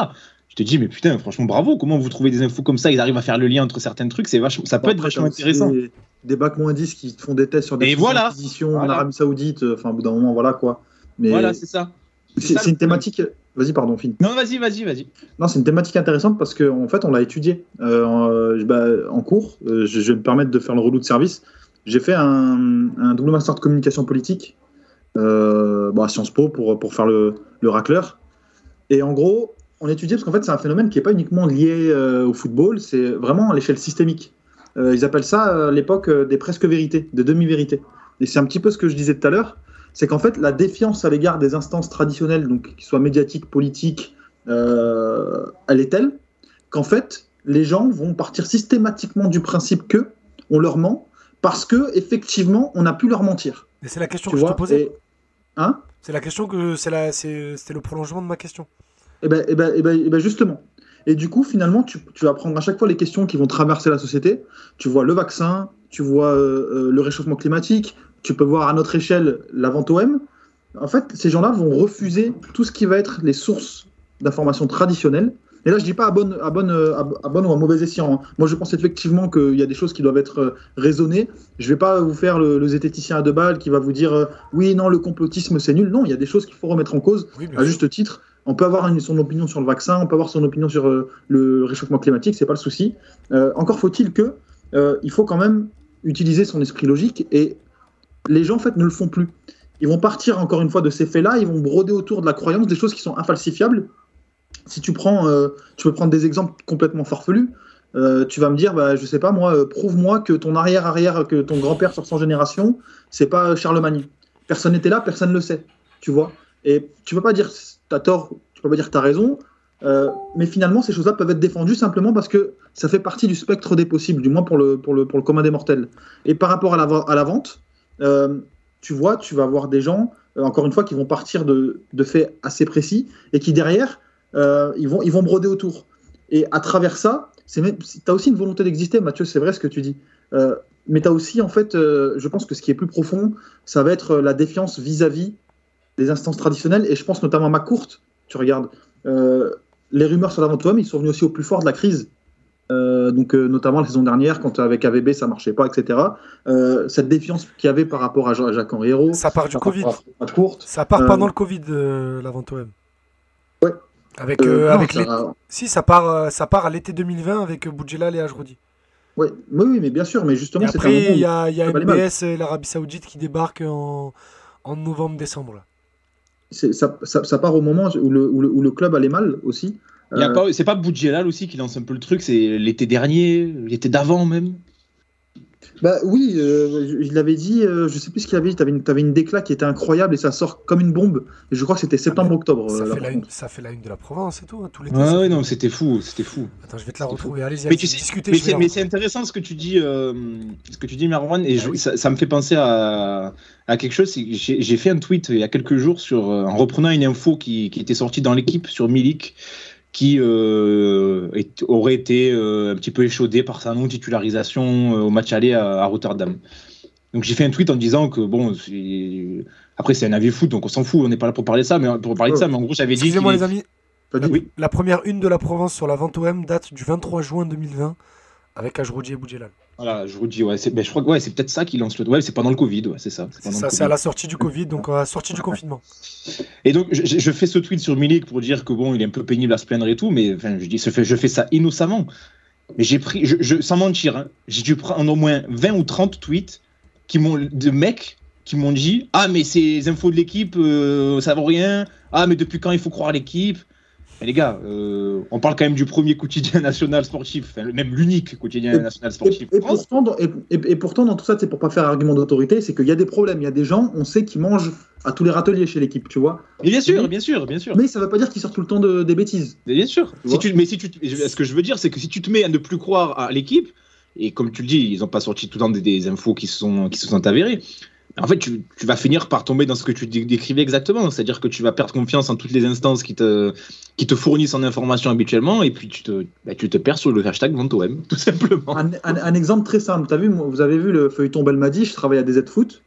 Je te dis, mais putain, franchement, bravo, comment vous trouvez des infos comme ça? Ils arrivent à faire le lien entre certains trucs, c'est vachement, ça peut être vachement intéressant. Des, bacs moins 10 qui font des tests sur des voilà. acquisitions en Voilà. Arabie Saoudite. euh, Enfin, au bout d'un moment, voilà quoi. Mais Voilà, c'est ça. c'est une thématique. Vas-y, pardon, Finn. Non, vas-y, vas-y, vas-y. Non, c'est une thématique intéressante parce qu'en en fait, on l'a étudié euh, en, bah, en cours. Euh, je, je vais me permettre de faire le relou de service. J'ai fait un, double master de communication politique euh, bon, à Sciences Po pour, pour faire le, le racleur. Et en gros, on étudiait parce qu'en fait, c'est un phénomène qui n'est pas uniquement lié euh, au football, c'est vraiment à l'échelle systémique. Euh, ils appellent ça l'époque des presque vérités, des demi-vérités. Et c'est un petit peu ce que je disais tout à l'heure, c'est qu'en fait, la défiance à l'égard des instances traditionnelles, donc qu'ils soient médiatiques, politiques, elle est telle qu'en fait, les gens vont partir systématiquement du principe que on leur ment parce que effectivement, on a pu leur mentir. Mais c'est la question Tu que je te posais. Et- Hein? C'est la question que. c'est la- C'était le prolongement de ma question. Ben, eh ben, eh ben, eh ben justement. Et du coup, finalement, tu, tu vas prendre à chaque fois les questions qui vont traverser la société. Tu vois le vaccin, tu vois euh, euh, le réchauffement climatique, tu peux voir à notre échelle la vente OM. En fait, ces gens-là vont refuser tout ce qui va être les sources d'informations traditionnelles. Et là, je dis pas à bonne, à bonne, euh, à, bonne ou à mauvais escient. hein. Moi, je pense effectivement qu'il y a des choses qui doivent être euh, raisonnées. Je vais pas vous faire le, le zététicien à deux balles qui va vous dire euh, oui, non, le complotisme, c'est nul. Non, il y a des choses qu'il faut remettre en cause Oui, à juste titre. On peut avoir une- son opinion sur le vaccin, on peut avoir son opinion sur euh, le réchauffement climatique, c'est pas le souci. Euh, encore faut-il que il faut quand même utiliser son esprit logique et les gens en fait ne le font plus. Ils vont partir encore une fois de ces faits-là, ils vont broder autour de la croyance des choses qui sont infalsifiables. Si tu prends, euh, tu peux prendre des exemples complètement farfelus. euh, tu vas me dire, bah, je sais pas moi, euh, prouve-moi que ton arrière-arrière, que ton grand-père sur 100 générations, c'est pas Charlemagne. Personne n'était là, personne ne le sait, tu vois. Et tu peux pas dire t'as tort, tu peux pas dire t'as raison, mais finalement ces choses-là peuvent être défendues simplement parce que ça fait partie du spectre des possibles, du moins pour le, pour le, pour le commun des mortels. Et par rapport à la, à la vente, tu vois, tu vas avoir des gens, encore une fois, qui vont partir de, de faits assez précis et qui derrière, euh, ils, vont, ils vont broder autour. Et à travers ça, tu as aussi une volonté d'exister, Mathieu, c'est vrai ce que tu dis. Euh, mais tu as aussi, en fait, euh, je pense que ce qui est plus profond, ça va être la défiance vis-à-vis des instances traditionnelles. Et je pense notamment à ma courte, tu regardes, les rumeurs sur l'Aventuum, ils sont venus aussi au plus fort de la crise. Donc notamment la saison dernière, quand avec AVB ça marchait pas, etc. Cette défiance qu'il y avait par rapport à Jacques Henri Hérault, Ça part du Covid. Ça part pendant le Covid, l'avant OM. Ouais. Avec, euh, euh, non, avec ça- les... Si, ça part, euh, ça part à l'été 2020 avec Boudjelal et Ajroudi. ouais, oui, oui, mais bien sûr, mais justement, c'est un après, il y a, il y a. MBS et l'Arabie Saoudite qui débarquent en, en novembre-décembre. ça, ça- ça part au moment où le, où le, où le club allait mal aussi. Euh, C'est pas Boudjelal aussi qui lance un peu le truc, c'est l'été dernier, l'été d'avant même. Bah oui, euh, je, je l'avais dit, euh, je sais plus ce qu'il avait dit, t'avais une, t'avais une déclat qui était incroyable et ça sort comme une bombe. Et je crois que c'était septembre-octobre. Ça, euh, ça fait la une de la Provence et tout, hein, tous les Ouais, ouais, non, c'était fou, c'était fou. Attends, je vais te la retrouver. Allez-y, Mais tu sais, discutez. mais c'est, intéressant ce que tu dis, euh, ce que tu dis, Marwan, et Ah je- oui. ça, ça me fait penser à, à quelque chose. c'est que J'ai, j'ai fait un tweet il y a quelques jours sur, euh, en reprenant une info qui, qui était sortie dans l'équipe sur Milik, qui euh, est- aurait été euh, un petit peu échaudé par sa non-titularisation euh, au match aller à, à Rotterdam. Donc j'ai fait un tweet en disant que bon, après c'est un avis foot, donc on s'en fout, on n'est pas là pour parler de ça, mais pour parler de ça, mais en gros j'avais dit. Excusez-moi, les amis. Dit- Oui. La première une de la Provence sur la vente OM date du 23 juin 2020 avec Ajroudi et Boudjelal. Voilà, je vous dis, ouais, c'est, ben, je crois que ouais, c'est peut-être ça qui lance le. Ouais, c'est pendant le Covid, ouais, c'est ça. c'est à la sortie du Covid, donc à la sortie du confinement. Et donc, je, je fais ce tweet sur Milik pour dire que bon, il est un peu pénible à se plaindre et tout, mais enfin, je dis, je fais, je fais ça innocemment. Mais j'ai pris, je, je- sans mentir, hein, j'ai dû prendre au moins 20 ou 30 tweets qui m'ont, de mecs qui m'ont dit Ah, mais ces infos de l'équipe, euh, ça vaut rien. Ah, mais depuis quand il faut croire l'équipe? Mais les gars, euh, on parle quand même du premier quotidien national sportif, enfin, même l'unique quotidien Et- national sportif. et pourtant, dans, et, pourtant, dans tout ça, c'est pour pas faire argument d'autorité, c'est qu'il y a des problèmes. Il y a des gens, on sait, qui mangent à tous les râteliers chez l'équipe, tu vois. Mais bien sûr, bien sûr, bien sûr. Mais ça veut pas dire qu'ils sortent tout le temps de- des bêtises. Mais Bien sûr. Tu Si tu, mais si tu, ce que je veux dire, c'est que si tu te mets à ne plus croire à l'équipe, et comme tu le dis, ils n'ont pas sorti tout le temps des, des infos qui sont, qui se sont avérées. En fait, tu, tu vas finir par tomber dans ce que tu dé- décrivais exactement, c'est-à-dire que tu vas perdre confiance en toutes les instances qui te, qui te fournissent en information habituellement, et puis tu te, bah, tu te perds sur le hashtag VentoM, tout simplement. Un, un- un exemple très simple. T'as vu, vous avez vu le feuilleton Belmadi, je travaille à DZ Foot,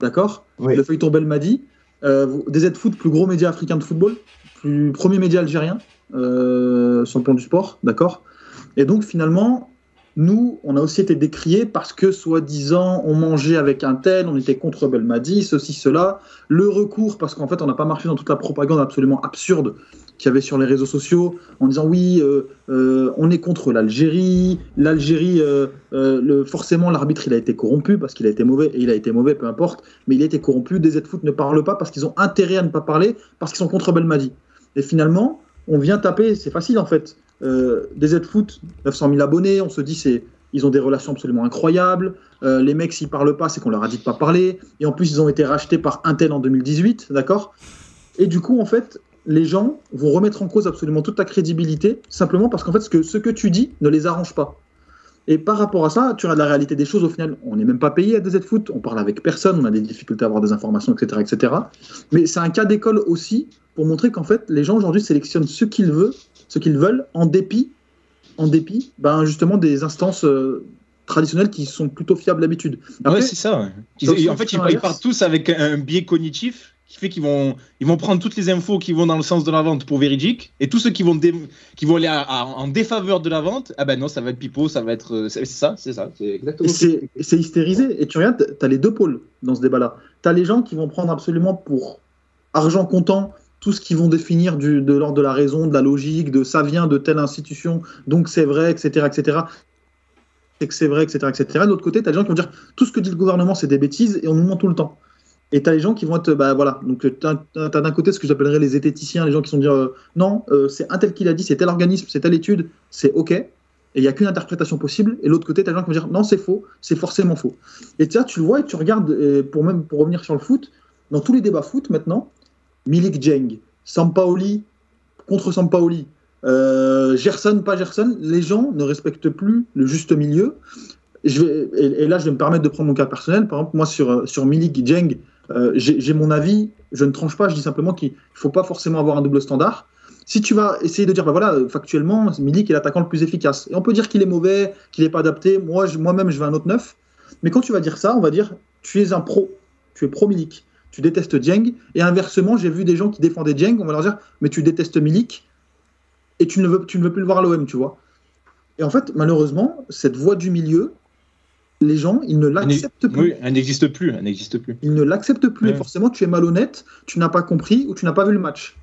d'accord? Oui. Le feuilleton Belmadi, euh, DZ Foot, plus gros média africain de football, plus premier média algérien euh, sur le plan du sport, d'accord? Et donc finalement, nous, on a aussi été décriés parce que, soi-disant, on mangeait avec un tel, on était contre Belmadi, ceci, cela. Le recours, parce qu'en fait, on n'a pas marché dans toute la propagande absolument absurde qu'il y avait sur les réseaux sociaux, en disant oui, euh, euh, on est contre l'Algérie, l'Algérie, euh, forcément, l'arbitre, il a été corrompu parce qu'il a été mauvais, et il a été mauvais, peu importe, mais il a été corrompu. Des Z-Foot ne parlent pas parce qu'ils ont intérêt à ne pas parler, parce qu'ils sont contre Belmadi. Et finalement, on vient taper, c'est facile en fait. Euh, des Z-Foot, 900 000 abonnés, on se dit c'est ils ont des relations absolument incroyables. Euh, les mecs, s'ils parlent pas, c'est qu'on leur a dit de pas parler. Et en plus, ils ont été rachetés par Intel en 2018, d'accord? Et du coup, en fait, les gens vont remettre en cause absolument toute ta crédibilité, simplement parce qu'en fait, ce que, ce que tu dis ne les arrange pas. Et par rapport à ça, tu as la réalité des choses. Au final, on n'est même pas payé à DZ Foot, on parle avec personne, on a des difficultés à avoir des informations, etc. etc. Mais c'est un cas d'école aussi pour montrer qu'en fait, les gens aujourd'hui sélectionnent ce qu'ils veulent, ce qu'ils veulent, en dépit, en dépit, ben justement des instances euh, traditionnelles qui sont plutôt fiables d'habitude. Ouais, c'est ça. ouais. Ils- en fait, ils, partent tous avec un, un biais cognitif qui fait qu'ils vont, ils vont prendre toutes les infos qui vont dans le sens de la vente pour véridique, et tous ceux qui vont, dé- qui vont aller à- à- en défaveur de la vente, ah ben non, ça va être pipeau, ça va être. euh, C'est ça, c'est ça, c'est exactement c'est hystérisé. Et tu regardes, tu as les deux pôles dans ce débat-là. Tu as les gens qui vont prendre absolument pour argent comptant tout ce qu'ils vont définir de l'ordre de la raison, de la logique, de ça vient de telle institution, donc c'est vrai, etc. etc. Et que c'est vrai, etc. etc. De l'autre côté, tu as des gens qui vont dire tout ce que dit le gouvernement, c'est des bêtises et on nous ment tout le temps. Et tu as les gens qui vont être, bah voilà, donc tu as, d'un côté ce que j'appellerais les zététiciens, les gens qui sont dire euh, non, euh, c'est un tel qui l'a dit, c'est tel organisme, c'est telle étude, c'est ok. et il n'y a qu'une interprétation possible, et l'autre côté, tu as des gens qui vont dire non, c'est faux, c'est forcément faux. Et ça, tu le vois et tu regardes, pour, même, pour revenir sur le foot, dans tous les débats foot maintenant, Milik Jeng, Sampaoli contre Sampaoli, euh, Gerson, pas Gerson, les gens ne respectent plus le juste milieu. Vais, et, là, je vais me permettre de prendre mon cas personnel. Par exemple, moi, sur, sur Milik Jeng, euh, j'ai mon avis, je ne tranche pas, je dis simplement qu'il ne faut pas forcément avoir un double standard. Si tu vas essayer de dire, bah voilà, factuellement, Milik est l'attaquant le plus efficace. Et on peut dire qu'il est mauvais, qu'il n'est pas adapté. Moi, je- moi-même, je veux un autre neuf. Mais quand tu vas dire ça, on va dire, tu es un pro. Tu es pro Milik. Tu détestes Dieng. Et inversement, j'ai vu des gens qui défendaient Dieng. On va leur dire, mais tu détestes Milik. Et tu ne veux, tu ne veux plus le voir à l'OM, tu vois. Et en fait, malheureusement, cette voie du milieu, les gens, ils ne l'acceptent plus. Oui, elle n'existe plus. Elle n'existe plus. Ils ne l'acceptent plus. Ouais. Et forcément, tu es malhonnête, tu n'as pas compris ou tu n'as pas vu le match.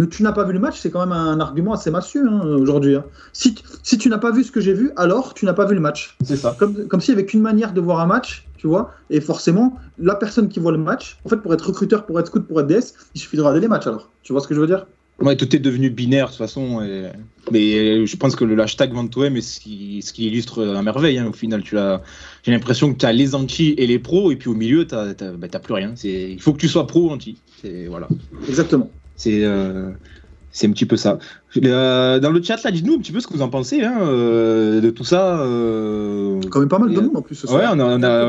Le tu n'as pas vu le match, c'est quand même un argument assez massieux hein, aujourd'hui. hein. Si, si tu n'as pas vu ce que j'ai vu, alors tu n'as pas vu le match. C'est ça. Comme, comme s'il n'y avait qu'une manière de voir un match, tu vois. Et forcément, la personne qui voit le match, en fait, pour être recruteur, pour être scout, pour être DS, il suffit de regarder les matchs alors. Tu vois ce que je veux dire? Ouais, tout est devenu binaire de toute façon. et- Mais je pense que le hashtag Ventoem est ce qui, ce qui illustre à merveille. hein, au final, tu l'as. J'ai l'impression que tu as les anti et les pros, et puis au milieu, tu n'as plus rien. C'est- Il faut que tu sois pro ou anti. C'est voilà. Exactement. C'est euh, c'est un petit peu ça. Euh, dans le chat, là, dites-nous un petit peu ce que vous en pensez hein, euh, de tout ça. euh. Quand même pas mal de Et- monde en plus ce Ouais, soir. on a,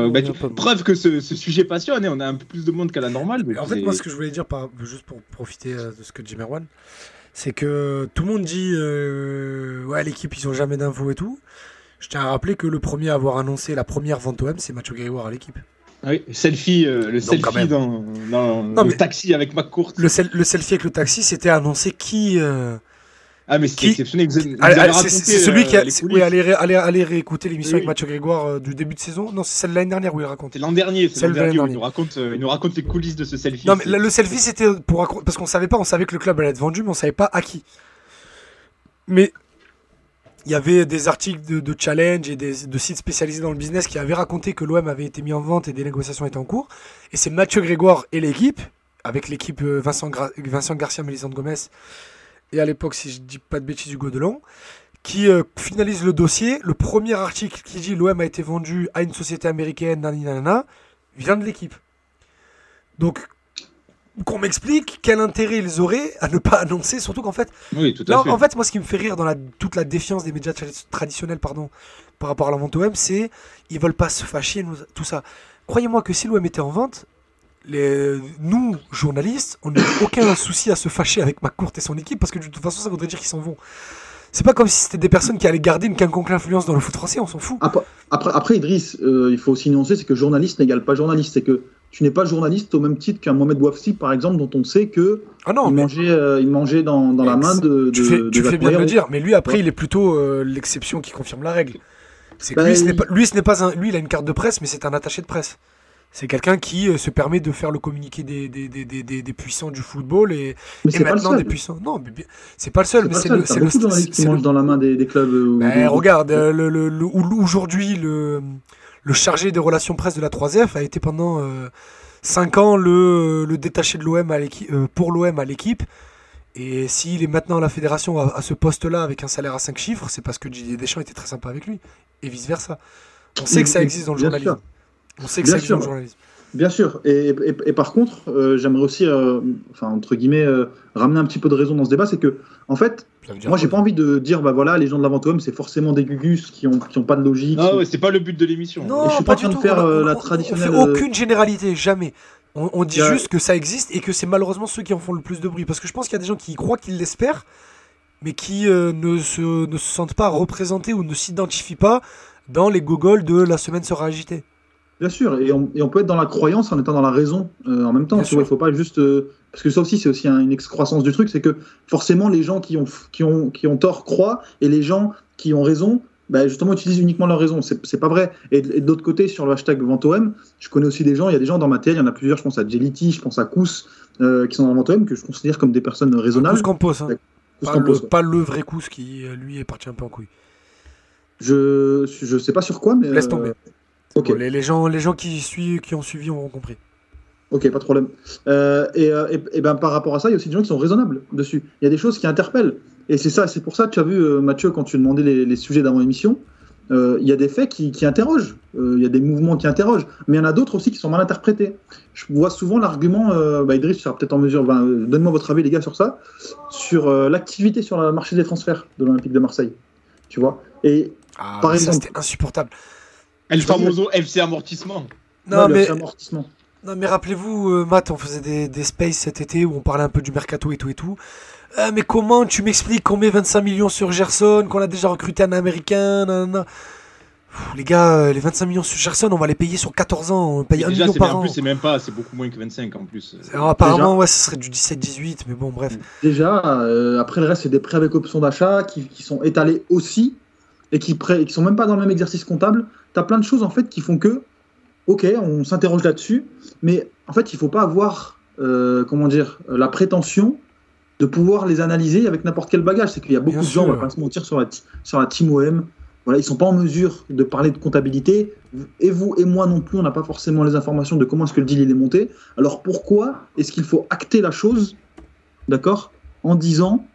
on bah, tu- preuve que ce, ce sujet passionne. hein, on a un peu plus de monde qu'à la normale. mais En fait, moi, ce que je voulais dire, par, juste pour profiter de ce que dit Merwan, c'est que tout le monde dit euh, Ouais, l'équipe, ils ont jamais d'infos et tout. Je tiens à rappeler que le premier à avoir annoncé la première vente OM, c'est Mathieu Grégoire à l'équipe. Oui, selfie, euh, le Donc, selfie dans, dans Non, le taxi avec McCourt. Le, sel- le selfie avec le taxi, c'était annoncé qui. euh, Ah, mais c'était Qui- exceptionnel. Avez allez, c'est- celui qui a. euh. Oui, allez, ré- allez, allez réécouter l'émission Oui. avec Mathieu Grégoire euh, du début de saison. Non, c'est celle de l'année dernière où il raconte. C'est l'an dernier, c'est Celle l'an de l'année dernier où il nous raconte, euh, il nous raconte les coulisses de ce selfie. Non, mais le selfie, c'était pour raconter. Parce qu'on savait pas, on savait que le club allait être vendu, mais on savait pas à qui. Mais il y avait des articles de, challenge et des, de sites spécialisés dans le business qui avaient raconté que l'OM avait été mis en vente et des négociations étaient en cours. Et c'est Mathieu Grégoire et l'équipe, avec l'équipe euh, Vincent, Vincent Garcia, Mélisande Gomez, et à l'époque, si je dis pas de bêtises, Hugo Delon, qui euh, finalise le dossier. Le premier article qui dit l'OM a été vendu à une société américaine, nanani, nanana, vient de l'équipe. Donc, qu'on m'explique quel intérêt ils auraient à ne pas annoncer, surtout qu'en fait, Oui, tout à Là, fait. en fait, moi, ce qui me fait rire dans la, toute la défiance des médias tra- traditionnels pardon, par rapport à la vente OM, c'est ils veulent pas se fâcher, nous- tout ça. Croyez-moi que si l'OM était en vente, les, nous, journalistes, on n'a aucun souci à se fâcher avec McCourt et son équipe parce que de toute façon, ça voudrait dire qu'ils s'en vont. C'est pas comme si c'était des personnes qui allaient garder une quelconque influence dans le foot français, on s'en fout. Après, après, après, Idriss, euh, il faut aussi nuancer, c'est que journaliste n'égale pas journaliste. C'est que tu n'es pas journaliste au même titre qu'un Mohamed Bouafsi, par exemple, dont on sait que Ah non, il, mais mangeait, euh, il mangeait dans, dans la main de. tu fais, de tu fais Jacques bien de le dire, mais lui, après, il est plutôt euh, l'exception qui confirme la règle. C'est Bah, lui, ce n'est il- pas, lui, ce n'est pas un, lui, il a une carte de presse, mais c'est un attaché de presse. C'est quelqu'un qui euh, se permet de faire le communiqué des, des, des, des, puissants du football et, Mais et c'est pas le seul. des puissants. Non, mais c'est pas le seul, C'est mais c'est le c'est le, le- dans la main des, clubs. Ben, de- regarde, aujourd'hui, le, le chargé des relations presse de la 3F a été pendant 5 ans le, le détaché de l'OM à euh, pour l'OM à l'équipe. Et s'il est maintenant à la fédération à, à ce poste-là avec un salaire à 5 chiffres, c'est parce que Didier Deschamps était très sympa avec lui. Et vice-versa. On sait que ça existe dans le journalisme. On sait que Bien ça existe dans le journalisme. Bien sûr. Et, et- et par contre, euh, j'aimerais aussi, euh, enfin, entre guillemets, euh, ramener un petit peu de raison dans ce débat. C'est que, en fait, moi, j'ai pas envie de dire, bah voilà, les gens de la vente c'est forcément des gugus qui ont, qui ont pas de logique. Ah ouais, c'est pas le but de l'émission. Non, Et je suis pas en train tout. de faire, On- euh, on- la on- traditionnelle, On fait aucune généralité, jamais. On, on dit juste que ça existe et que c'est malheureusement ceux qui en font le plus de bruit. Parce que je pense qu'il y a des gens qui y croient, qui l'espèrent, mais qui euh, ne, se, ne se sentent pas représentés ou ne s'identifient pas dans les gogoles de la semaine sera agitée. Bien sûr, et on, et on peut être dans la croyance en étant dans la raison euh, en même temps. Tu vois, il faut pas juste euh, parce que ça aussi c'est aussi un- une excroissance du truc, c'est que forcément les gens qui ont qui ont qui ont tort croient et les gens qui ont raison, bah, justement utilisent uniquement leur raison. C'est pas vrai. Et, et de l'autre côté sur le hashtag VentoM, je connais aussi des gens. Il y a des gens dans ma tête, il y en a plusieurs. Je pense à Jelity, je pense à Kous, euh, qui sont dans VentoM que je considère comme des personnes raisonnables. Tous Campos, hein. Kous pas, Campos, le, ouais. pas le vrai Kous qui, lui, est parti un peu en couille. Je je sais pas sur quoi, mais Laisse euh, tomber. Bon, les, les gens, les gens qui, suivent, qui ont suivi ont compris. Ok, pas de problème. Euh, et, euh, et- et ben, par rapport à ça, il y a aussi des gens qui sont raisonnables dessus. Il y a des choses qui interpellent. Et c'est ça, c'est pour ça que tu as vu, euh, Mathieu, quand tu demandais les, les sujets d'avant l'émission, euh, il y a des faits qui, qui interrogent. Euh, il y a des mouvements qui interrogent. Mais il y en a d'autres aussi qui sont mal interprétés. Je vois souvent l'argument, bah, Idriss sera peut-être en mesure, ben, euh, donne-moi votre avis, les gars, sur ça, sur l'activité sur le marché des transferts de l'Olympique de Marseille. Tu vois? Et Ah, Par exemple. c'était insupportable. El famoso FC amortissement. Non, Ouais, mais, amortissement. non, mais rappelez-vous, euh, Matt, on faisait des, des spaces cet été où on parlait un peu du mercato et tout et tout. Ah, mais comment tu m'expliques qu'on met 25 millions sur Gerson, qu'on a déjà recruté un américain, nanana. Pff, Les gars, euh, les 25 millions sur Gerson, on va les payer sur 14 ans. On paye 1 Déjà, million c'est par en an. plus, c'est même pas, c'est beaucoup moins que 25 en plus. Alors, apparemment, ouais, ce serait du 17-18, mais bon, bref. Déjà, euh, après le reste, c'est des prêts avec option d'achat qui, qui sont étalés aussi et qui, qui sont même pas dans le même exercice comptable. Tu as plein de choses en fait qui font que, ok, on s'interroge là-dessus, mais en fait, il faut pas avoir, euh, comment dire, la prétention de pouvoir les analyser avec n'importe quel bagage. C'est qu'il y a beaucoup Bien de gens, on va pas se mentir, sur la, sur la team OM. Voilà, ils sont pas en mesure de parler de comptabilité. Et vous et moi non plus, on n'a pas forcément les informations de comment est-ce que le deal il est monté. Alors pourquoi est-ce qu'il faut acter la chose, d'accord, en disant,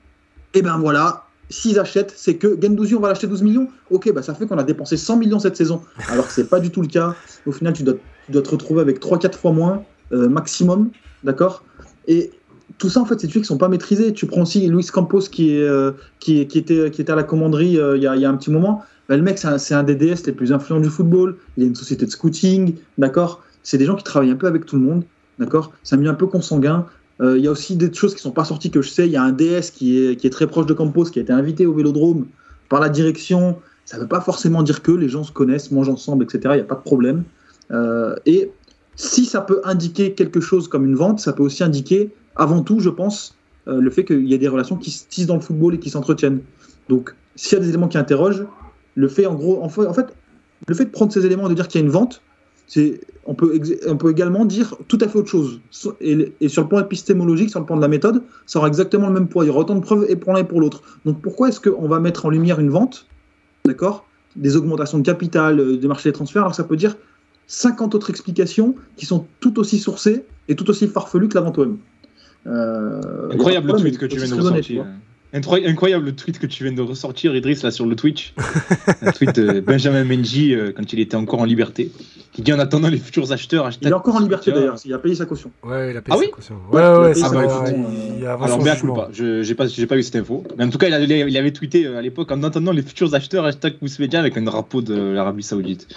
eh ben voilà, s'ils achètent, c'est que Gendouzi, on va l'acheter 12 millions. Ok, bah ça fait qu'on a dépensé 100 millions cette saison. Alors que c'est pas du tout le cas. Au final, tu dois, te retrouver avec 3-4 fois moins euh, maximum, d'accord? Et tout ça, en fait, c'est des trucs qui sont pas maîtrisés. Tu prends aussi Luis Campos qui, euh, était, qui à la commanderie euh, il y, a, un petit moment. Bah, le mec, c'est un, un des DS les plus influents du football. Il a une société de scouting, d'accord? C'est des gens qui travaillent un peu avec tout le monde, d'accord? C'est un milieu un peu consanguin. Euh, Il y a aussi des choses qui sont pas sorties que je sais. Il y a un DS qui est, très proche de Campos, qui a été invité au Vélodrome par la direction. Ça veut pas forcément dire que les gens se connaissent, mangent ensemble, etc. Il n'y a pas de problème. Euh, et si ça peut indiquer quelque chose comme une vente, ça peut aussi indiquer, avant tout, je pense, euh, le fait qu'il y a des relations qui se tissent dans le football et qui s'entretiennent. Donc, s'il y a des éléments qui interrogent, le fait, en gros, en fait, le fait de prendre ces éléments et de dire qu'il y a une vente, on peut, ex- on peut également dire tout à fait autre chose. Et, et sur le plan épistémologique, sur le plan de la méthode, ça aura exactement le même poids. Il y aura autant de preuves et pour l'un et pour l'autre. Donc, pourquoi est-ce qu'on va mettre en lumière une vente, d'accord, des augmentations de capital, euh, des marchés des transferts, alors que ça peut dire 50 autres explications qui sont tout aussi sourcées et tout aussi farfelues que la vente OM. Euh, Incroyable le tweet que tu viens de aussi Incroyable le tweet que tu viens de ressortir, Idriss, là sur le Twitch. Un tweet de Benjamin Menji euh, quand il était encore en liberté. Qui dit en attendant les futurs acheteurs, hashtag Il est encore en liberté Tiens. d'ailleurs, il a payé sa caution. Ouais, il a payé Ah sa oui caution. Ouais, Ouais, il a ouais, payé ça sa va. caution, Il, a Alors, mea jugement. culpa, je j'ai pas, pas eu cette info. Mais en tout cas, il, a- il avait tweeté euh, à l'époque en attendant les futurs acheteurs, hashtag Media avec un drapeau de l'Arabie Saoudite.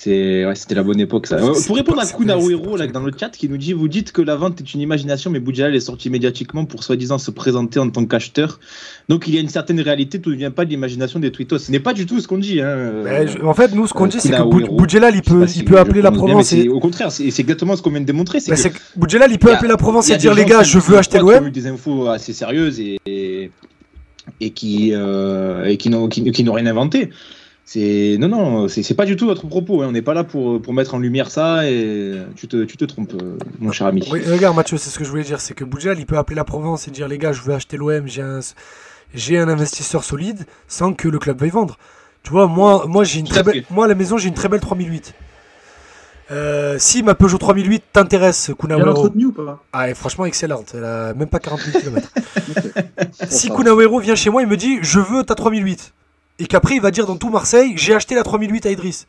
C'est, ouais, c'était la bonne époque ça. Euh, pour répondre pas- à c'est Kun pas- c'est Aouero, pas- là, dans le chat, qui nous dit Vous dites que la vente est une imagination, mais Boudjalal est sorti médiatiquement pour soi-disant se présenter en tant qu'acheteur. Donc il y a une certaine réalité, tout ne vient pas de l'imagination des tweetos. Ce n'est pas du tout ce qu'on dit. Hein. En fait, nous, ce qu'on Euh, dit, c'est que Kuna Boud- Aouero, Boudjelal, il peut, si il peut appeler la bien, Provence et. Au contraire, c'est c'est exactement ce qu'on vient de démontrer. C'est que que il peut appeler la Provence et dire les gars, je veux acheter ont l'OM. eu des infos assez sérieuses et, qui, euh, et qui n'ont rien inventé. C'est non non, c'est pas du tout votre propos. hein. On n'est pas là pour, pour mettre en lumière ça et tu te, tu te trompes, euh, mon cher ami. Oui, regarde, Mathieu, c'est ce que je voulais dire. C'est que Boudjelal, il peut appeler la Provence et dire les gars, je veux acheter l'OM, j'ai un, j'ai un investisseur solide sans que le club veuille vendre. Tu vois, moi, moi, j'ai une très à belle, moi, à la maison, j'ai une très belle 3008. Euh, si ma Peugeot 3008 t'intéresse, Kun Bien Aouero, entretenu ou pas? Ah, elle est franchement excellente. Elle a même pas 40 000 km. si Bon, Kun Aouero vient chez moi, il me dit je veux ta 3008 et qu'après il va dire dans tout Marseille j'ai acheté la 3008 à Idriss.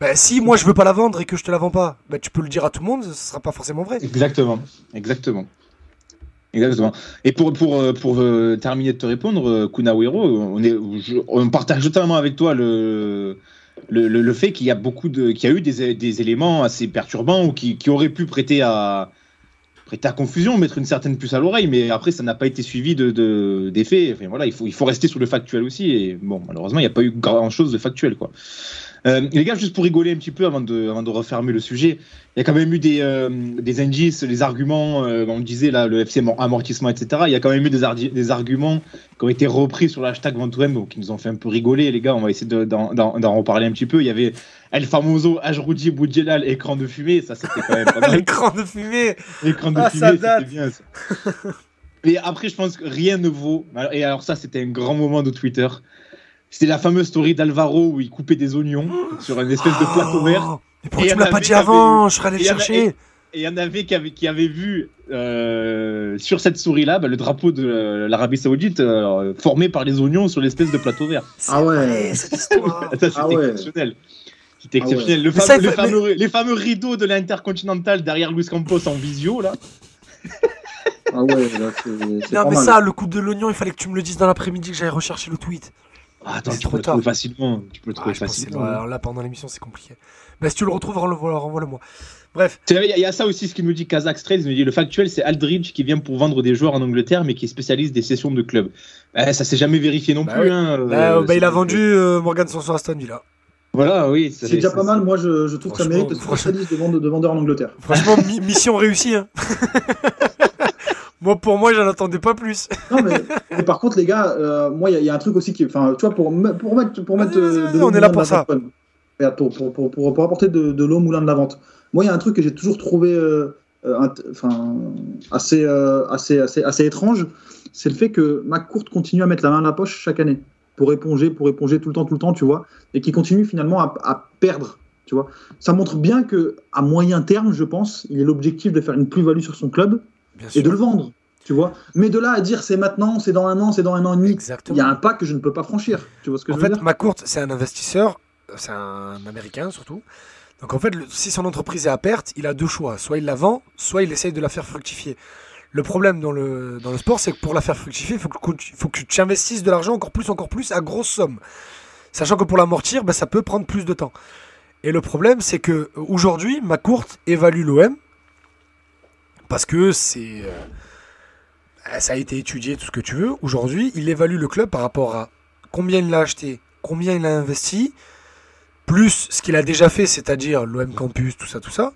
Ben, si moi je veux pas la vendre et que je te la vends pas, ben, tu peux le dire à tout le monde, ce sera pas forcément vrai. Exactement, exactement. Exactement. Et pour, pour, euh, pour euh, terminer de te répondre, euh, Kun Aouero, on, est, on partage totalement avec toi le, le, le, le fait qu'il y a beaucoup qu'il y a eu des, des éléments assez perturbants ou qui, qui auraient pu prêter à, prêter à confusion, mettre une certaine puce à l'oreille, mais après ça n'a pas été suivi de, de, des. Enfin, voilà, il faut, il faut rester sur le factuel aussi. Et bon, malheureusement, il n'y a pas eu grand chose de factuel. Quoi. Euh, les gars, juste pour rigoler un petit peu avant de, avant de refermer le sujet, il y a quand même eu des, euh, des indices, des arguments, euh, on disait là, le FC amortissement, etc. Il y a quand même eu des, des arguments qui ont été repris sur le hashtag Ventoem, qui nous ont fait un peu rigoler, les gars. On va essayer de- d'en d'en- d'en reparler un petit peu. Il y avait El Famoso, Ajroudi, Boudjelal, écran de fumée, ça c'était quand même pas mal. L'écran de fumée Écran de Ah, ça fumée, date. c'était bien ça. Et après, je pense que rien ne vaut. Et alors, ça, c'était un grand moment de Twitter. C'était la fameuse story d'Alvaro où il coupait des oignons sur une espèce de plateau vert. Oh, Mais pourquoi Et tu il me l'as pas avait- dit avant Je serais allé le chercher. et il y en avait qui avaient, qui avaient vu euh, sur cette souris-là bah, le drapeau de euh, l'Arabie Saoudite euh, formé par les oignons sur l'espèce de plateau vert. Ah ouais. cette histoire. Ça, c'était Ah ouais. exceptionnel. C'était Ah ouais. exceptionnel. Le Mais fameux- le les fameux rideaux de l'Intercontinental derrière Luis Campos en visio, là. Ah ouais, là, c'est Non, pas mais mal. ça, le coup de l'oignon, il fallait que tu me le dises dans l'après-midi que j'aille rechercher le tweet. Ah, attends, C'est tu trop peux le tard. trouver facilement. Tu peux le Ah, trouver c'est- facilement. alors là, pendant l'émission, c'est compliqué. Bah, si tu le retrouves, renvoie- renvoie-le-moi. Bref, Il y, a- il y a ça aussi, ce qu'il nous dit Kazakh il nous dit le factuel, c'est Aldridge qui vient pour vendre des joueurs en Angleterre, mais qui est spécialiste des sessions de club. Eh, ça s'est jamais vérifié non Bah plus. oui. hein, bah, euh, bah, il a vendu euh, Morgan Sanson à Aston Villa. Voilà, oui. C'est déjà pas mal, moi je, je trouve que ça mérite de franchement. spécialiste de, vente- de vendeur en Angleterre. Franchement, mi- mission réussie. Hein. moi, pour moi, j'en attendais pas plus. Non, mais, mais par contre, les gars, euh, moi, il y, a- il y a un truc aussi qui. Enfin, tu vois, pour, me- pour mettre. Pour mettre euh, de on est là moulin pour de ça. Pour, pour, pour, pour, pour apporter de, de l'eau au moulin de la vente. Moi, il y a un truc que j'ai toujours trouvé euh, euh, enfin, assez, euh, assez, assez, assez étrange. C'est le fait que McCourt continue à mettre la main à la poche chaque année. Pour éponger, pour éponger tout le temps, tout le temps, tu vois. Et qui continue finalement à, à perdre. Tu vois. Ça montre bien que à moyen terme, je pense, il a l'objectif de faire une plus-value sur son club Bien et de le vendre. Tu vois. Mais de là à dire c'est maintenant, c'est dans un an, c'est dans un an et demi, il y a un pas que je ne peux pas franchir. Tu vois ce que En je veux fait, dire McCourt, c'est un investisseur, c'est un américain surtout. Donc en fait, le- si son entreprise est à perte, il a deux choix. Soit il la vend, soit il essaye de la faire fructifier. Le problème dans le, sport, c'est que pour la faire fructifier, il faut que, faut que tu investisses de l'argent encore plus, encore plus, à grosse somme. Sachant que pour l'amortir, ben, ça peut prendre plus de temps. Et le problème, c'est que euh, aujourd'hui, McCourt évalue l'OM parce que c'est. euh, euh, ça a été étudié, tout ce que tu veux. Aujourd'hui, il évalue le club par rapport à combien il l'a acheté, combien il a investi, plus ce qu'il a déjà fait, c'est-à-dire l'OM Campus, tout ça, tout ça,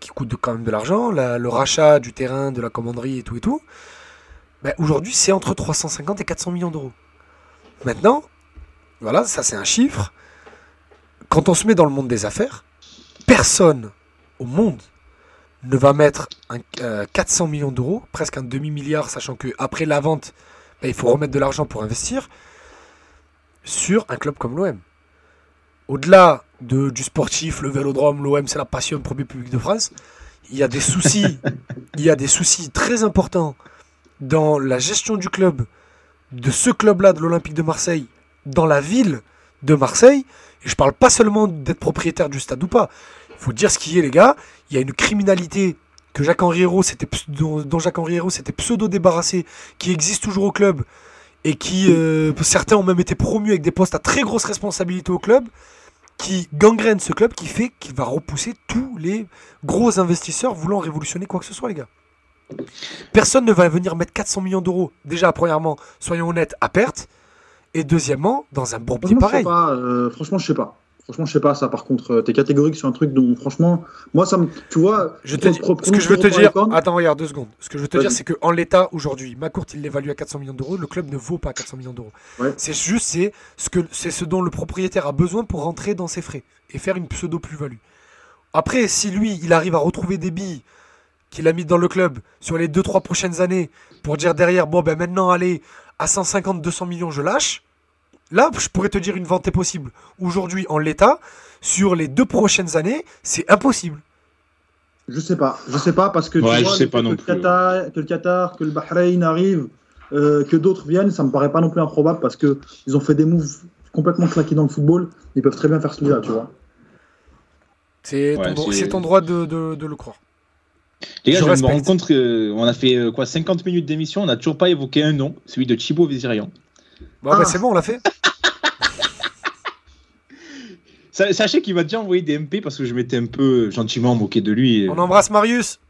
qui coûte quand même de l'argent, la- le rachat du terrain, de la commanderie et tout et tout. Ben, Aujourd'hui, c'est entre 350 et 400 millions d'euros. Maintenant, voilà, ça c'est un chiffre. Quand on se met dans le monde des affaires, personne au monde ne va mettre un, euh, 400 millions d'euros, presque un demi-milliard, sachant que après la vente, ben, il faut remettre de l'argent pour investir, sur un club comme l'OM. Au-delà de, du sportif, le vélodrome, l'OM, c'est la passion premier public de France, il y a des soucis, il y a des soucis très importants dans la gestion du club, de ce club-là, de l'Olympique de Marseille, dans la ville de Marseille. Et je parle pas seulement d'être propriétaire du stade ou pas. Il faut dire ce qui est, les gars. Il y a une criminalité que ps- dont, dont Jacques-Henri Hérault s'était pseudo-débarrassé, qui existe toujours au club, et qui, euh, certains ont même été promus avec des postes à très grosse responsabilité au club, qui gangrène ce club, qui fait qu'il va repousser tous les gros investisseurs voulant révolutionner quoi que ce soit, les gars. Personne ne va venir mettre 400 millions d'euros, déjà, premièrement, soyons honnêtes, à perte, et deuxièmement, dans un bourbier pareil. pas. euh, franchement, je sais pas. Franchement, je sais pas ça. Par contre, euh, t'es catégorique sur un truc dont, franchement, moi, ça me. Tu vois. Je te dis, ce que je veux te dire, attends, regarde deux secondes. Ce que je veux te dire, c'est qu'en l'état aujourd'hui, Macourt, il l'évalue à 400 millions d'euros. Le club ne vaut pas 400 millions d'euros. Ouais. C'est juste, c'est ce que, c'est ce dont le propriétaire a besoin pour rentrer dans ses frais et faire une pseudo plus-value. Après, si lui, il arrive à retrouver des billes qu'il a mis dans le club sur les 2-3 prochaines années pour dire derrière, bon, ben maintenant, allez, à 150-200 millions, je lâche. Là, je pourrais te dire une vente est possible. Aujourd'hui, en l'état, sur les deux prochaines années, c'est impossible. Je sais pas. Je sais pas parce que tu je vois, sais le pas fait non que, plus. Le Qatar, que le Qatar, que le Bahreïn arrive, euh, que d'autres viennent, ça me paraît pas non plus improbable parce que ils ont fait des moves complètement claqués dans le football. Ils peuvent très bien faire celui-là, tu vois. C'est Ouais, ton, droit de, de- de le croire. Les gars, Je je, me rends compte qu'on a fait euh, quoi 50 minutes d'émission, on n'a toujours pas évoqué un nom, celui de Thibaut Vizirian. Bon, Ah. bah, c'est bon, on l'a fait. Sa- Sachez qu'il m'a déjà envoyé des MP parce que je m'étais un peu gentiment moqué de lui. On embrasse Marius.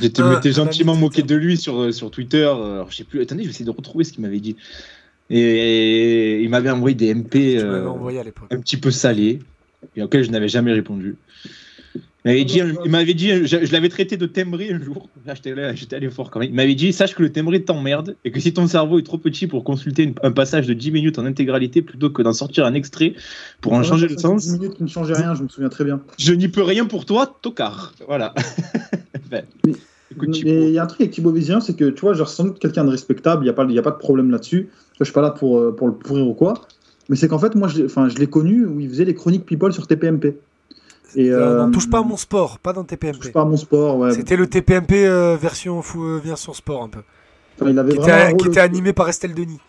J'étais un gentiment moqué de lui sur, euh, sur Twitter. euh, Alors, je sais plus. Attendez, je vais essayer de retrouver ce qu'il m'avait dit. Et il m'avait envoyé des MP euh, envoyé un petit peu salés et auxquels je n'avais jamais répondu. Il m'avait dit, il m'avait dit, je, je l'avais traité de timbré un jour. Là, j'étais là, j'étais allé fort quand même. Il m'avait dit, sache que le timbré t'emmerde et que si ton cerveau est trop petit pour consulter une- un passage de 10 minutes en intégralité plutôt que d'en sortir un extrait pour en changer le fait 10 sens, minutes qui ne changeait rien, je me souviens très bien. je n'y peux rien pour toi, tocard. Voilà. Ben, Mais- il y a un truc avec Thibaut Vizien, c'est que tu vois, genre, sans doute quelqu'un de respectable, il n'y a, pas- il y a pas de problème là-dessus. Je suis pas là pour, euh, pour le pourrir ou quoi. Mais c'est qu'en fait, moi, je je l'ai connu où il faisait les chroniques People sur TPMP. Et, Euh, non, touche pas à mon sport, pas dans TPMP. touche pas à mon sport, ouais. C'était le TPMP euh, version, fou- euh, version sport un peu. Enfin, il avait Qui vraiment un était, rôle, qui était animé par Estelle Denis.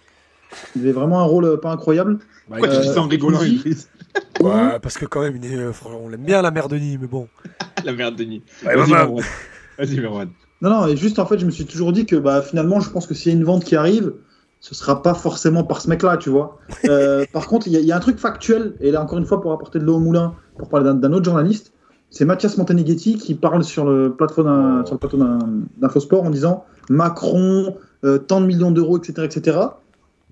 il avait vraiment un rôle pas incroyable. Pourquoi tu dis ça en rigolant, Ouais, parce que quand même, il est, euh, franchement, on l'aime bien la mère Denis, mais bon. La merde, Denis. Ouais, Vas-y. Merwan. Vas-y, Merwan. Non, non, et juste en fait, je me suis toujours dit que bah, finalement, je pense que s'il y a une vente qui arrive, ce sera pas forcément par ce mec-là, tu vois. Euh, par contre, il y, a- il y a un truc factuel, et là encore une fois, pour apporter de l'eau au moulin, pour parler d'un- autre journaliste, c'est Mathias Monteneghetti qui parle sur le plateau d'un- sur le plateau d'un- d'Infosport en disant Macron, euh, tant de millions d'euros, etc., etc.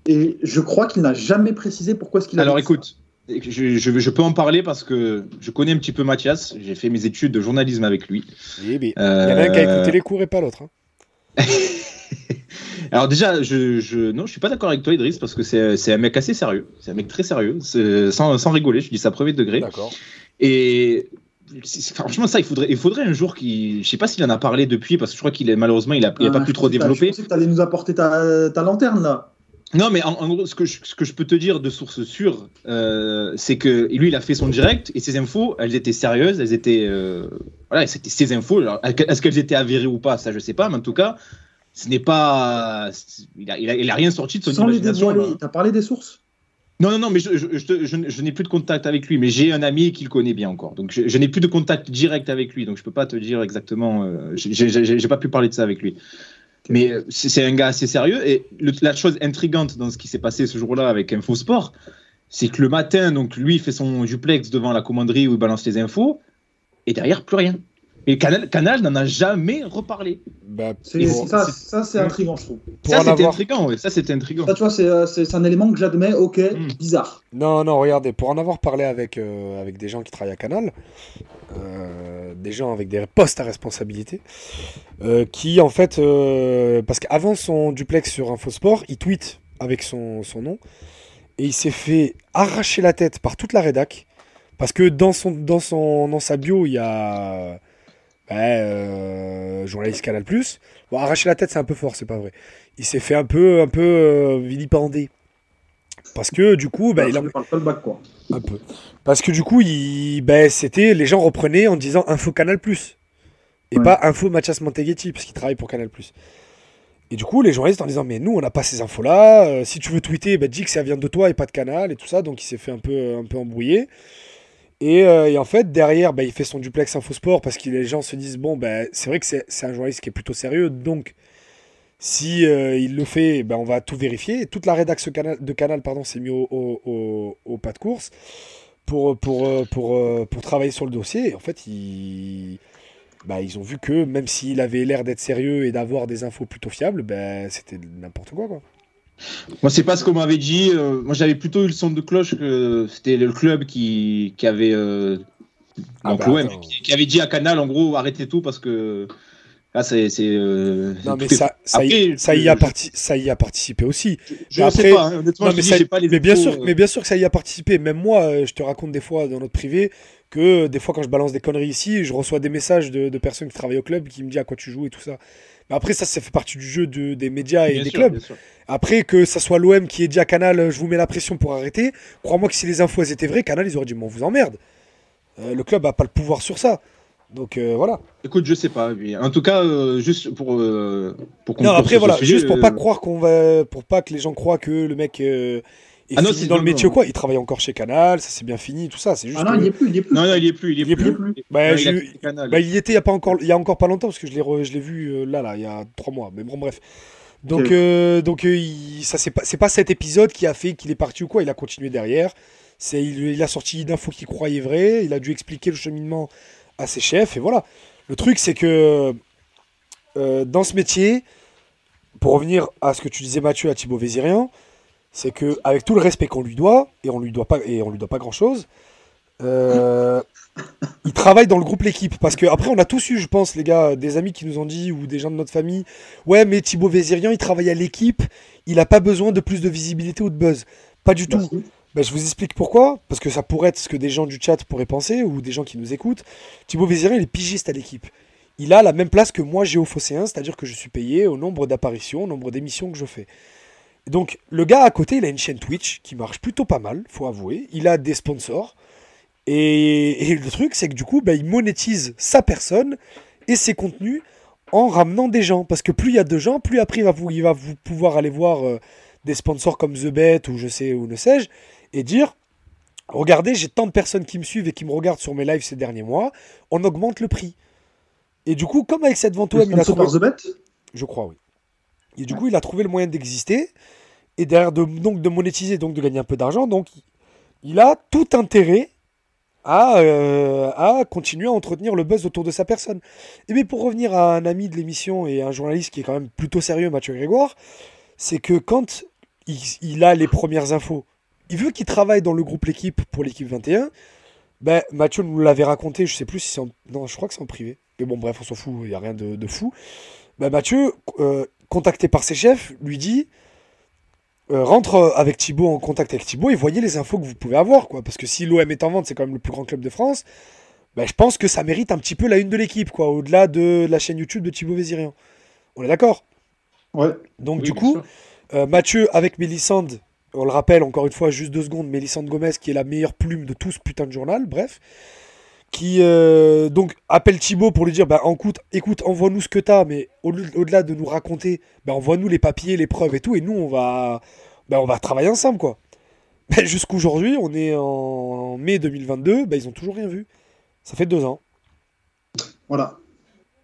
Et je crois qu'il n'a jamais précisé pourquoi est-ce qu'il a Alors dit ça. écoute, je, je, je peux en parler parce que je connais un petit peu Mathias. J'ai fait mes études de journalisme avec lui. Il y Euh, en a un qui a écouté les cours et pas l'autre. hein. Alors déjà, je, je, non, je suis pas d'accord avec toi, Idriss, parce que c'est c'est un mec assez sérieux. C'est un mec très sérieux, sans, sans rigoler. Je dis ça premier degré. D'accord. Et c'est- c'est- franchement, ça, il faudrait, il faudrait un jour qu'il, je sais pas s'il en a parlé depuis, parce que je crois qu'il est malheureusement, il a, il a Ah, pas pu trop développer. Je pensais que tu allais nous apporter ta, ta lanterne, là. Non, mais en, en gros, ce que, je, ce que je peux te dire de source sûre, euh, c'est que lui, il a fait son direct et ses infos, elles étaient sérieuses, elles étaient, euh, voilà, c'était ses infos. Alors, Est-ce qu'elles étaient avérées ou pas, ça, je sais pas, mais en tout cas, ce n'est pas, il a, il a, rien sorti de son Sans les imagination. dévoiler, là. t'as parlé des sources? Non, non, non, mais je, je, je, te- je- je n'ai plus de contact avec lui, mais j'ai un ami qui le connaît bien encore. Donc, je, n'ai plus de contact direct avec lui, donc je peux pas te dire exactement. Euh, j'ai- pas pu parler de ça avec lui. Mais euh, c'est un gars assez sérieux. Et le- la chose intrigante dans ce qui s'est passé ce jour-là avec Infosport, c'est que le matin, donc lui, fait son duplex devant la commanderie où il balance les infos, et derrière, plus rien. Et Canal, Canal n'en a jamais reparlé. Bah, C'est ça, c'est- ça c'est Ouais. intriguant, je trouve. ça, c'était intriguant, ouais. Ça, c'était intriguant. Ça, tu vois, c'est euh, c'est- c'est un élément que j'admets, ok, Mm. bizarre. Non, non, regardez, pour en avoir parlé avec, euh, avec des gens qui travaillent à Canal, euh, des gens avec des postes à responsabilité, euh, qui en fait, euh, parce qu'avant son duplex sur Infosport, il tweet avec son, son nom, et il s'est fait arracher la tête par toute la rédac, parce que dans, son, dans, son, dans sa bio, il y a ben, euh, journaliste Canal+. Bon, arracher la tête, c'est un peu fort, c'est pas vrai. Il s'est fait un peu, un peu euh, vilipender. Parce que du coup, ben, il a, bac, quoi. un peu. Parce que du coup, il, ben, c'était les gens reprenaient en disant Info Canal Plus et Ouais. pas Info Mathias Monteghetti parce qu'il travaille pour Canal Plus. Et du coup, les journalistes en disant mais nous on n'a pas ces infos là. si tu veux tweeter, dis que ça vient de toi et pas de Canal et tout ça. Donc il s'est fait un peu un peu embrouiller. Et, euh, et en fait derrière, ben, il fait son duplex Infosport parce que les gens se disent bon ben c'est vrai que c'est un journaliste qui est plutôt sérieux donc si euh, il le fait, ben, on va tout vérifier. Toute la rédaction de Canal pardon, s'est mis au, au, pas de course pour, pour, euh, pour, pour travailler sur le dossier. En fait, ils, bah, ils ont vu que même s'il avait l'air d'être sérieux et d'avoir des infos plutôt fiables, c'était n'importe quoi. quoi. Moi, c'est pas ce qu'on m'avait dit. Euh, moi, j'avais plutôt eu le son de cloche que c'était le club qui, qui avait. Euh, Ah donc bah, l'OM, qui, qui avait dit à Canal, en gros, arrêtez tout parce que. Là, c'est. euh, Non, mais ça, ça, y, Après, ça, y a je- parti, ça y a participé aussi. Je mais sais après- pas, hein, honnêtement, Non, je mais, dis, ça- j'ai pas les mais bien sûr, mais bien sûr que ça y a participé. Même moi, je te raconte des fois dans notre privé que des fois quand je balance des conneries ici, je reçois des messages de, de personnes qui travaillent au club qui me disent à quoi tu joues et tout ça. Mais après, ça, ça fait partie du jeu de- des médias et bien des sûr, clubs. Après, que ça soit l'OM qui ait dit à Canal, euh, je vous mets la pression pour arrêter, crois-moi que si les infos elles étaient vraies, Canal, ils auraient dit, mais on vous emmerde. Euh, le club a pas le pouvoir sur ça. Donc euh, voilà. Écoute, je sais pas. mais En tout cas, euh, juste pour. euh, pour Non, après voilà, sujet, juste pour euh, pas croire qu'on va, pour pas que les gens croient que le mec est Ah non, c'est- dans le métier ou quoi? Il travaille encore chez Canal, ça c'est bien fini, tout ça. C'est juste. Ah non, que- il y est plus, il est plus. Non, non, il y est plus. Il y est Il y est plus. plus? Bah, Non, il Canal. Bah, il y était il y a pas encore, il y a encore pas longtemps parce que je l'ai, re- je l'ai vu euh, là, là, il y a trois mois. Mais bon, bref. Donc, Ok. euh, donc, euh, il- ça c'est pas, c'est pas cet épisode qui a fait qu'il est parti ou quoi. Il a continué derrière. C'est, il, il a sorti une info qu'il croyait vraie. Il a dû expliquer le cheminement à ses chefs et voilà. Le truc c'est que euh, dans ce métier, pour revenir à ce que tu disais Mathieu à Thibaut Vézirian, c'est que avec tout le respect qu'on lui doit et on lui doit pas et on lui doit pas grand chose. Euh, il travaille dans le groupe l'équipe. Parce que après on a tous eu je pense les gars des amis qui nous ont dit ou des gens de notre famille ouais mais Thibaut Vézirian il travaille à l'équipe. Il a pas besoin de plus de visibilité ou de buzz pas du tout. Ben, je vous explique pourquoi. Parce que ça pourrait être ce que des gens du chat pourraient penser ou des gens qui nous écoutent. Thibaut Vézirian il est pigiste à l'équipe. Il a la même place que moi Géo Phocéen c'est à dire que je suis payé au nombre d'apparitions au nombre d'émissions que je fais donc le gars à côté il a une chaîne Twitch qui marche plutôt pas mal faut avouer il a des sponsors Et, et le truc, c'est que du coup, bah, il monétise sa personne et ses contenus en ramenant des gens. Parce que plus il y a de gens, plus après il va, vous, il va vous pouvoir aller voir euh, des sponsors comme The Bet ou je sais ou ne sais-je et dire Regardez, j'ai tant de personnes qui me suivent et qui me regardent sur mes lives ces derniers mois, on augmente le prix. Et du coup, comme avec cette vente web, il a trouvé... The Bet? Je crois, oui. Et du coup, il a trouvé le moyen d'exister et derrière de, donc de monétiser, donc de gagner un peu d'argent. Donc, il a tout intérêt à, euh, à continuer à entretenir le buzz autour de sa personne. Et bien, pour revenir à un ami de l'émission et un journaliste qui est quand même plutôt sérieux, Mathieu Grégoire, c'est que quand il, a les premières infos, il veut qu'il travaille dans le groupe L'équipe pour l'équipe 21. Ben, Mathieu nous l'avait raconté, je sais plus si c'est en... Non, je crois que c'est en privé. Mais bon, bref, on s'en fout, il n'y a rien de, de fou. Ben, Mathieu, euh, contacté par ses chefs, lui dit euh, rentre avec Thibaut en contact avec Thibaut et voyez les infos que vous pouvez avoir. quoi. Parce que si l'OM est en vente, c'est quand même le plus grand club de France, ben, je pense que ça mérite un petit peu la une de l'équipe, quoi, au-delà de la chaîne YouTube de Thibaut Vézirian. On est d'accord? Ouais. Donc, Oui, du coup, euh, Mathieu avec Mélissande, on le rappelle encore une fois, juste deux secondes, Mélissande Gomez qui est la meilleure plume de tout ce putain de journal, bref, qui euh, donc appelle Thibaut pour lui dire bah, écoute, écoute envoie-nous ce que t'as, mais au- au-delà de nous raconter, bah, envoie-nous les papiers, les preuves et tout, et nous on va, bah, on va travailler ensemble quoi. Ben, Jusqu'aujourd'hui, on est en mai 2022, bah, ils ont toujours rien vu. Ça fait deux ans. Voilà.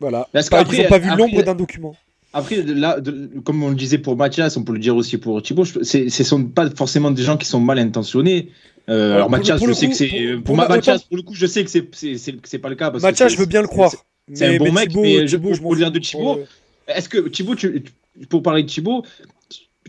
Voilà. Parce Pas- qu'après- ils n'ont pas vu l'ombre d'un document. Après, là, de- comme on le disait pour Mathias, on peut le dire aussi pour Thibaut, ce sont pas forcément des gens qui sont mal intentionnés. Euh, Euh, alors le- Mathias, je le sais que c'est pour- pour, pour ma- ma- Mathias, pour le coup, je sais que c'est pas le cas. parce que Mathias, c'est- je veux bien le croire. c'est un bon mais mec, Thibaut- mais je- pour- pour dire de Thibaut, Euh, Est-ce que Thibaut, tu- pour parler de Thibaut,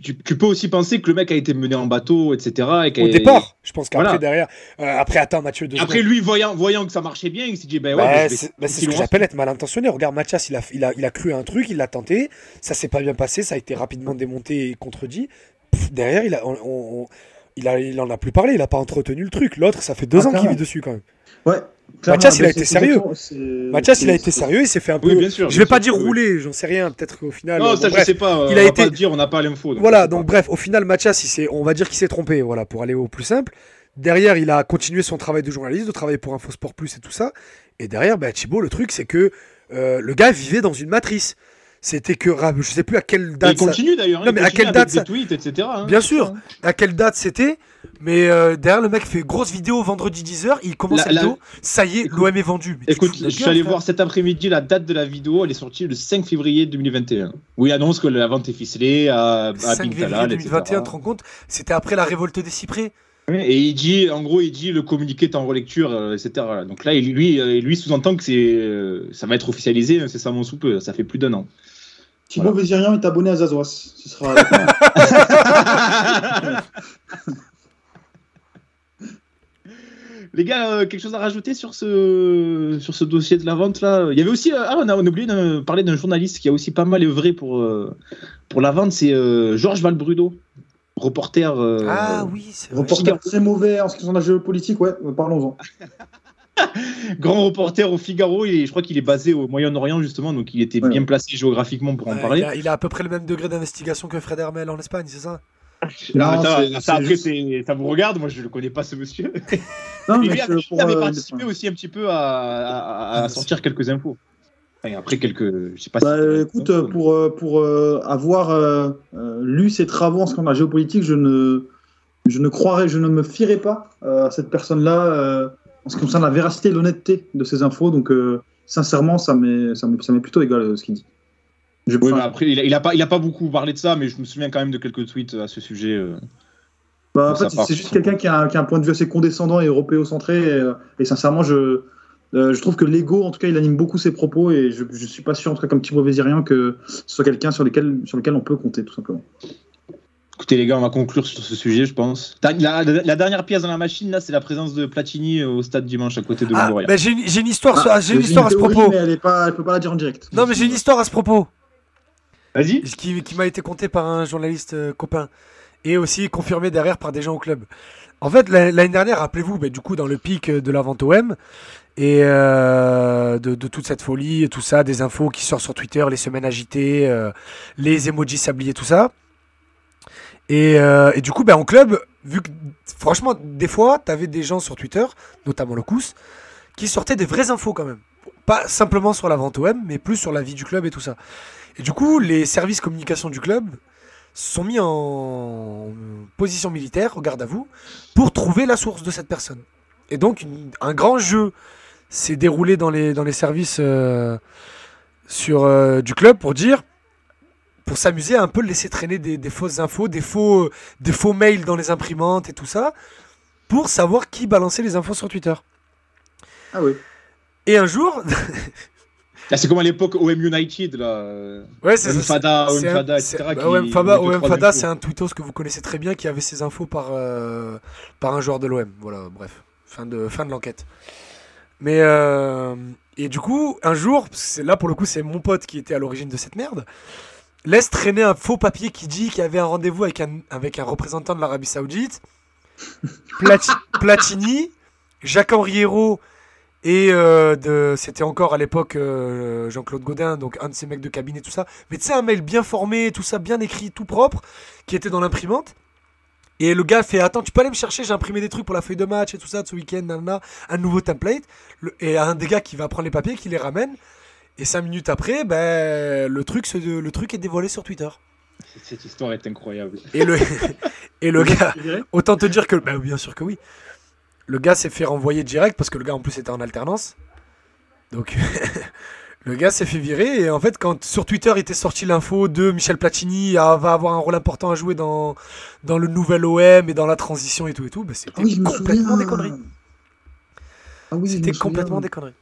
tu, tu peux aussi penser que le mec a été mené en bateau, etc. Et Au départ, je pense qu'après, Voilà. derrière. euh, après, attends, Mathieu. deux Après secondes. lui, voyant, voyant que ça marchait bien, il s'est dit ben ouais, Bah, c'est bah, c'est ce que j'appelle être mal intentionné. Regarde, Mathias, il a, il, a, il a cru à un truc, il l'a tenté, ça s'est pas bien passé, ça a été rapidement démonté et contredit. Pff, derrière, il, a, on, on- il, a, il en a plus parlé, il a pas entretenu le truc. L'autre, ça fait deux Ah, ans qu'il vit dessus quand même. Ouais. Mathias, il a été sérieux. Mathias, il a été sérieux, il s'est fait un peu. Oui, bien sûr. je vais pas sûr, dire oui. rouler, j'en sais rien, peut-être qu'au final. Non, euh, ça bon, je bref. sais pas. il on a va été- pas dire, on n'a pas l'info. Voilà, donc bref, au final, Mathias, il s'est- on va dire qu'il s'est trompé, voilà, pour aller au plus simple. Derrière, il a continué son travail de journaliste, de travailler pour Infosport Plus et tout ça. Et derrière, bah, Thibaut, le truc, c'est que euh, le gars vivait dans une matrice. C'était que, je sais plus à quelle Et date, il ça- continue d'ailleurs. hein, Non, il mais à quelle date des ça- tweets, etc. hein, Bien sûr. ça, hein. à quelle date c'était. Mais euh, derrière, le mec fait grosse vidéo vendredi 10h, il commence La- la, la- vidéo, ça y est, l'OM est vendu. Mais Écoute, je suis allé voir cet après-midi la date de la vidéo. Elle est sortie le 5 février 2021. Où il annonce que la vente est ficelée à, à 5 Pink février Talal, 2021, etc. tu te rends compte C'était après la révolte des cyprès. Et il dit, en gros, il dit le communiqué est en relecture, euh, etc. Voilà. Donc là, lui, euh, lui sous-entend que c'est, euh, ça va être officialisé, c'est ça mon sous peu. Ça fait plus d'un an. Thibaut Vézirian est abonné à Zazoas. Ce sera. Les gars, euh, quelque chose à rajouter sur ce, sur ce dossier de la vente là? Il y avait aussi, euh, ah, on a, on a oublié de parler d'un journaliste qui a aussi pas mal œuvré pour, euh, pour la vente, c'est Georges Valbrudo, reporter. euh, ah oui, c'est vrai. Reporter très mauvais en ce qui concerne la géopolitique, ouais, euh, parlons-en. grand reporter au Figaro. Et je crois qu'il est basé au Moyen-Orient justement, donc il était Ouais. bien placé géographiquement pour en parler. il, a, il a à peu près le même degré d'investigation que Fred Hermel en Espagne, c'est ça? Non, ça, ça, après, ça vous regarde. Moi, je ne connais pas ce monsieur. Non, Et mais lui, c'est avait, pour, il avait euh, participé aussi un petit peu à, à- à Ah, sortir quelques infos. Et après quelques, je sais pas. Bah, si- écoute, pour, euh, pour euh, avoir euh, lu ses travaux en ce qui concerne la géopolitique, je ne, je ne croirais, je ne me fierais pas à cette personne-là en ce qui concerne la véracité et l'honnêteté de ses infos. Donc, euh, sincèrement, ça m'est, ça m'est, ça m'est plutôt égal euh, ce qu'il dit. Je, Oui, mais après, il a, il a pas, il a pas beaucoup parlé de ça, mais je me souviens quand même de quelques tweets à ce sujet. euh. bah, en fait, part, c'est juste quelqu'un qui a, un- qui a un point de vue assez condescendant et européocentré. Et, et sincèrement, je, euh, je trouve que l'ego, en tout cas, il anime beaucoup ses propos. Et je, je suis pas sûr, en tout cas, comme Thibaut Vézirien, que ce soit quelqu'un sur lequel, sur lequel on peut compter, tout simplement. Écoutez, les gars, on va conclure sur ce sujet, je pense. La, la- la dernière pièce dans la machine, là, c'est la présence de Platini au stade dimanche à côté de Ah, bah, j'ai une, histoire, Ah, j'ai une histoire à ce propos. Mais elle, est pas, elle peut pas la dire en direct. Non, mais j'ai une histoire à ce propos. Vas-y. qui, qui m'a été contée par un journaliste euh, copain et aussi confirmée derrière par des gens au club. En fait, la- l'année dernière, rappelez-vous, bah, du coup, dans le pic euh, de la vente OM et euh, de, toute cette folie tout ça, des infos qui sortent sur Twitter, les semaines agitées, euh, les emojis sabliers, tout ça. Et, du coup, bah, en club, vu que, franchement, des fois, t'avais des gens sur Twitter, notamment le Cous, qui sortaient des vraies infos quand même. Pas simplement sur la vente OM, mais plus sur la vie du club et tout ça. Et du coup, les services communication du club se sont mis en position militaire, au garde à vous, pour trouver la source de cette personne. Et donc, une- un grand jeu s'est déroulé dans les, dans les services euh, sur, euh, du club pour dire, pour s'amuser à un peu laisser traîner des, des fausses infos, des faux, des faux mails dans les imprimantes et tout ça, pour savoir qui balançait les infos sur Twitter. Ah oui. Et un jour, Ah, c'est comme à l'époque OM United, là. ouais, c'est OM Fada, OM Fada, etc. bah, OM Fada, OM Fada, c'est un tweetos que vous connaissez très bien qui avait ses infos par, euh, par un joueur de l'OM. Voilà, bref, fin de, fin de l'enquête. Mais euh, et du coup, un jour, c'est là pour le coup, c'est mon pote qui était à l'origine de cette merde. Laisse traîner un faux papier qui dit qu'il y avait un rendez-vous avec un, avec un représentant de l'Arabie Saoudite, Plati- Platini, Jacques-Henri Hérault et euh, de, c'était encore à l'époque euh, Jean-Claude Godin, donc un de ces mecs de cabinet, tout ça. Mais tu sais, un mail bien formé, tout ça, bien écrit, tout propre, qui était dans l'imprimante. Et le gars fait Attends, tu peux aller me chercher, j'ai imprimé des trucs pour la feuille de match et tout ça de ce week-end, nanana, un nouveau template. Le- et un des gars qui va prendre les papiers, qui les ramène. Et cinq minutes après, ben, le, truc se- le truc est dévoilé sur Twitter. Cette histoire est incroyable. Et le, et le gars, Autant te dire que, bah, bien sûr que oui. Le gars s'est fait renvoyer direct parce que le gars en plus était en alternance. Donc le gars s'est fait virer et en fait quand sur Twitter était sorti l'info de Michel Platini ah, va avoir un rôle important à jouer dans, dans le nouvel OM et dans la transition et tout et tout, bah, c'était Ah oui, complètement des conneries. Ah oui, C'était me complètement des conneries.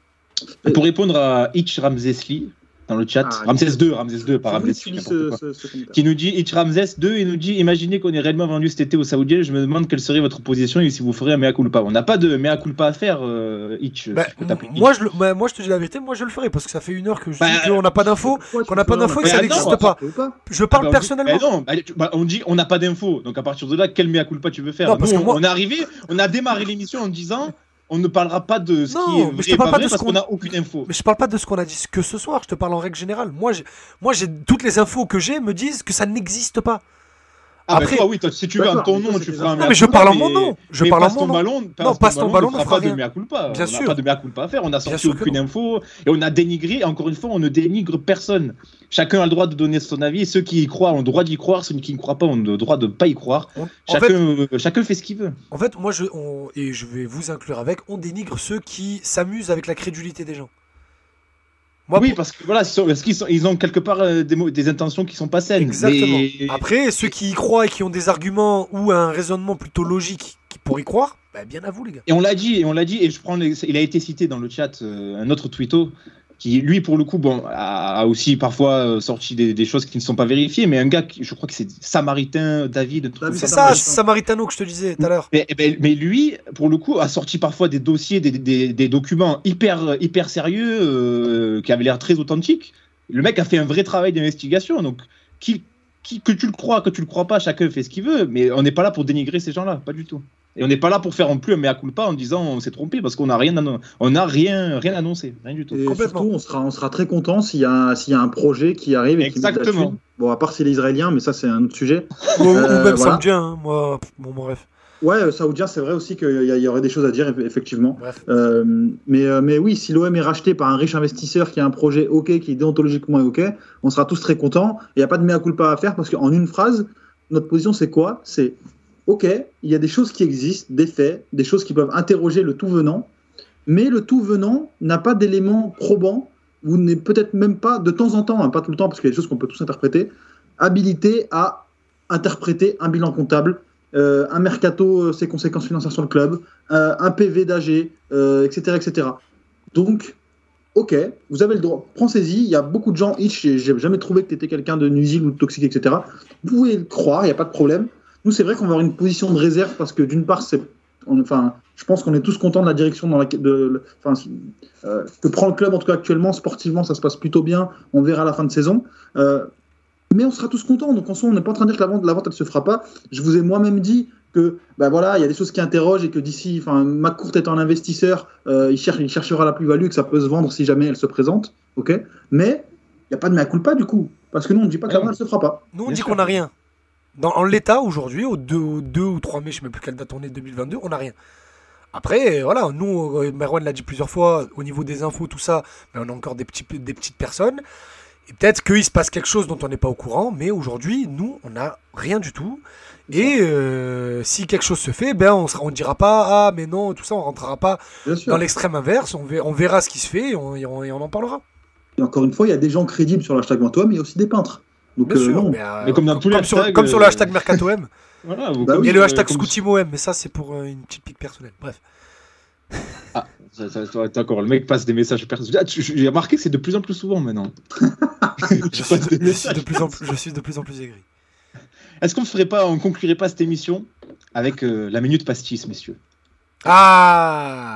Pour répondre à Hitch Ramsesli dans le chat, Ah, Ramsès 2, Ramsès 2, pas Je voulais Ramsès n'importe ce, qui nous dit Hitch Ramsès 2 et nous dit imaginez qu'on est réellement vendu cet été aux Saoudiens je me demande quelle serait votre position et si vous ferez un mea culpa. On n'a pas de mea culpa à faire euh, Hitch Bah, si moi, je le- bah, moi je te dis la vérité, moi je le ferai parce que ça fait une heure que je Bah, dis qu'on n'a pas d'infos. Qu'on n'a pas d'infos et que ça n'existe pas. Je parle bah, on dit- personnellement. bah non, bah, tu- bah, on dit on n'a pas d'infos. Donc à partir de là quel mea culpa tu veux faire? Non, parce Nous, que moi- on est arrivé on a démarré l'émission en disant on ne parlera pas de ce Non, qui est mais vrai je te et parle pas pas de vrai parce qu'on- n'a aucune info Mais je parle pas de ce qu'on a dit que ce soir, je te parle en règle générale. Moi, moi, j'ai toutes les infos que j'ai me disent que ça n'existe pas. Ah bah Après- toi oui toi, si tu veux en D'accord, ton nom tu feras un Non, mais je parle en mon nom. Je parle en passe mon ton nom. ballon, Non, passe ton ballon ne ne fera fera pas de mea culpa. Bien on n'a sûr. pas de mea culpa à faire. On a sorti aucune info et on a dénigré. Et encore une fois, on ne dénigre personne. Chacun a le droit de donner son avis. Ceux qui y croient ont le droit d'y croire. Ceux qui ne croient pas ont le droit de ne pas y croire. On- en, Chacun, fait, euh, chacun fait ce qu'il veut. en fait, moi, je, on- et je vais vous inclure avec, on dénigre ceux qui s'amusent avec la crédulité des gens. Moi, oui, pour- parce que voilà, parce qu'ils ils ont quelque part euh, des, intentions qui sont pas saines. exactement. Mais- Après, ceux qui y croient et qui ont des arguments ou un raisonnement plutôt logique qui pour y croire, bah, bien à vous, les gars. Et on l'a dit, et on l'a dit, et je prends, les- il a été cité dans le chat euh, un autre tweeto qui, lui, pour le coup, bon, a, aussi parfois euh, sorti des, des choses qui ne sont pas vérifiées, mais un gars, qui, je crois que c'est Samaritain, David, C'est ça. Samaritano que je te disais tout à l'heure. Mais, eh ben, mais lui, pour le coup, a sorti parfois des dossiers, des, des- des documents hyper, hyper sérieux, euh, qui avaient l'air très authentiques. Le mec a fait un vrai travail d'investigation, donc qui, qui- que tu le crois, que tu le crois pas, chacun fait ce qu'il veut, mais on n'est pas là pour dénigrer ces gens-là, pas du tout. Et on n'est pas là pour faire en plus un mea culpa en disant on s'est trompé parce qu'on n'a rien, on n'a rien, rien annoncé, rien du tout. Et Complètement. surtout, on sera, on sera très content s'il y, a- s'il y a un projet qui arrive et Exactement. Bon, à part si les Israéliens, mais ça, c'est un autre sujet. Ou, ou Euh, même voilà. Saoudien, hein, moi. Bon, bref. Ouais, euh, Saoudien, c'est vrai aussi qu'il y, a- aurait des choses à dire, eff- effectivement. Euh, mais, euh, mais oui, si l'OM est racheté par un riche investisseur qui a un projet OK, qui déontologiquement est OK, on sera tous très contents. Il n'y a pas de mea culpa à faire parce qu'en une phrase, notre position, c'est quoi? C'est OK, il y a des choses qui existent, des faits, des choses qui peuvent interroger le tout venant, mais le tout venant n'a pas d'éléments probants ou n'est peut-être même pas, de temps en temps, hein, pas tout le temps, parce qu'il y a des choses qu'on peut tous interpréter, habilité à interpréter un bilan comptable, euh, un mercato, euh, ses conséquences financières sur le club, euh, un PV d'AG, etc., etc. Donc, ok, vous avez le droit, pensez-y. Il y a beaucoup de gens, Hitch, j'ai jamais trouvé que tu étais quelqu'un de nuisible ou de toxique, etc. Vous pouvez le croire, il n'y a pas de problème. Nous, c'est vrai qu'on va avoir une position de réserve parce que d'une part, c'est, enfin, je pense qu'on est tous contents de la direction dans laquelle, de, enfin, euh, que prend le club en tout cas actuellement, sportivement, ça se passe plutôt bien. On verra à la fin de saison. Euh, mais on sera tous contents. Donc en soi, on n'est pas en train de dire que la vente, la vente elle se fera pas. Je vous ai moi-même dit que ben voilà, il y a des choses qui interrogent et que d'ici, enfin, McCourt étant un investisseur, euh, il, cherche, il cherchera la plus-value et que ça peut se vendre si jamais elle se présente. Ok, mais il n'y a pas de mea culpa du coup, parce que nous on ne dit pas que la vente elle se fera pas. Nous, on Bien dit sûr. qu'on n'a rien. Dans, en l'état aujourd'hui, au 2, au 2 ou 3 mai, je ne sais même plus quelle date on est, 2022, on n'a rien. Après, voilà, nous, euh, Merwan l'a dit plusieurs fois, au niveau des infos, tout ça, mais on a encore des, petits, des petites personnes. Et peut-être qu'il se passe quelque chose dont on n'est pas au courant, mais aujourd'hui, nous, on n'a rien du tout. Et euh, si quelque chose se fait, ben on ne dira pas ah mais non tout ça, on rentrera pas Bien dans l'extrême inverse. On verra, on verra ce qui se fait et on, et on- et on en parlera. Et encore une fois, il y a des gens crédibles sur l'hashtag Mantois, mais il y a aussi des peintres. Donc, Bien euh, sûr, non. mais, euh, Mais comme dans tous les comme sur, hashtags, comme sur le euh, hashtag MercatoM Voilà, vous- Bah et le sur- hashtag ScootyMoM, mais ça c'est pour euh, une petite pique personnelle. Bref. Ça, ça, ça, D'accord, le mec passe des messages personnels. Ah, J'ai remarqué que c'est de plus en plus souvent maintenant. Je suis de plus en plus, je suis de plus en plus aigri. Est-ce qu'on ferait pas, on conclurait pas cette émission avec euh, la minute pastis, messieurs? Ah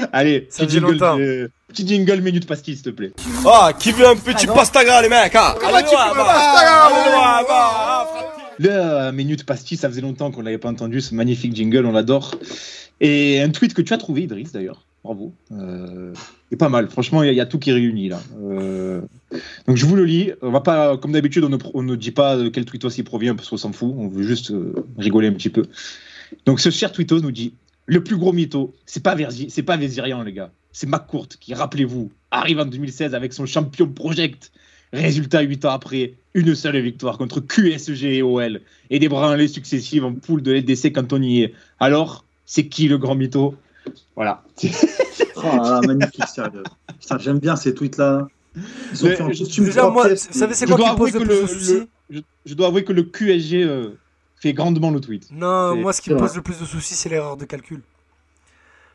Allez, Ça petit faisait jingle, longtemps. euh, petit jingle minute pastis, s'il te plaît. Ah, qui veut un petit pastaga, les mecs hein Allez, bah, bah, ah. Le euh, minute pastis, ça faisait longtemps qu'on l'avait pas entendu, ce magnifique jingle, on l'adore. Et un tweet que tu as trouvé, Idriss, d'ailleurs. Bravo. Euh, et pas mal. Franchement, il y, y a tout qui est réuni là. Euh, donc je vous le lis. On va pas, comme d'habitude, on ne, on ne dit pas de quel tweetos il provient parce qu'on s'en fout. On veut juste euh, rigoler un petit peu. Donc ce cher tweetos nous dit le plus gros mytho, c'est pas Verzi, c'est pas Vézirian les gars, c'est McCourt qui, rappelez-vous, arrive en 2016 avec son champion project. Résultat 8 ans après, une seule victoire contre QSG et OL et des branlées successives en poule de LDC quand on y est. Alors, c'est qui le grand mytho? Voilà. Oh là là, magnifique, sérieux. Putain, j'aime bien ces tweets-là. Ils costume Déjà, moi, vous savez c'est quoi qui pose le plus le- je dois avouer que le QSG euh, fait grandement le tweet. Non, C'est- moi ce qui c'est me vrai. pose le plus de soucis, c'est l'erreur de calcul.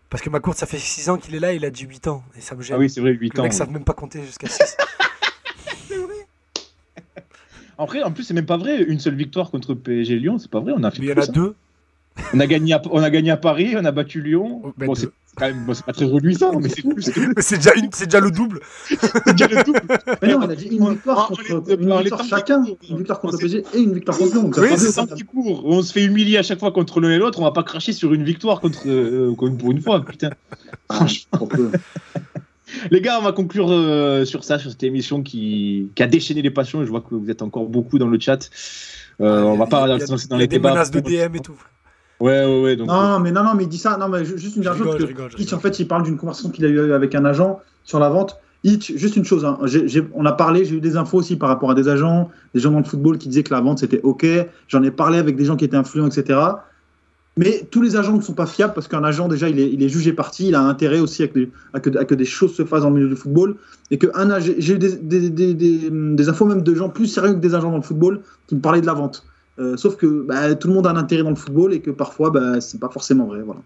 Parce que ma courte, ça fait 6 ans qu'il est là, il a dit 8 ans. Et ça me gêne. Ah oui, c'est vrai, 8 Les ans. mecs savent même pas compter jusqu'à 6. Après, en plus, c'est même pas vrai. Une seule victoire contre PSG Lyon, c'est pas vrai. On a fait Mais il y en a hein. deux. On a gagné à, on a gagné à Paris, on a battu Lyon. Oh, ben bon, c'est c'est quand même, bon, c'est pas très reluisant, mais c'est plus que c'est déjà, une- c'est déjà le double. déjà le double. Mais non, il a dit une victoire contre une victoire chacun. Une victoire contre on le PSG et une victoire contre Lyon. Oui, C'est qui court. On se fait humilier à chaque fois contre l'un et l'autre. On va pas cracher sur une victoire contre euh, pour une fois, putain. Franchement. Peu. Les gars, on va conclure euh, sur ça, sur cette émission qui, qui a déchaîné les passions. Je vois que vous êtes encore beaucoup dans le chat. Euh, on va pas a- se lancer dans il y a les des débats. menaces de DM et tout. Ouais, ouais, ouais. Donc, Non, non, mais non, non, mais il dit ça. Non, mais ju- juste une dernière chose. rigole, que rigole, Hitch, rigole. en fait, il parle d'une conversation qu'il a eue avec un agent sur la vente. Hitch, juste une chose. hein, j'ai- j'ai- on a parlé, j'ai eu des infos aussi par rapport à des agents, des gens dans le football qui disaient que la vente c'était OK. J'en ai parlé avec des gens qui étaient influents, etc. Mais tous les agents ne sont pas fiables parce qu'un agent, déjà, il est, il est jugé parti. Il a intérêt aussi à que, des- à que, à que des choses se fassent dans le milieu du football. Et que un j'ai eu des, des, des, des- des infos même de gens plus sérieux que des agents dans le football qui me parlaient de la vente. Euh, sauf que bah, tout le monde a un intérêt dans le football et que parfois, bah, c'est pas forcément vrai. Voilà.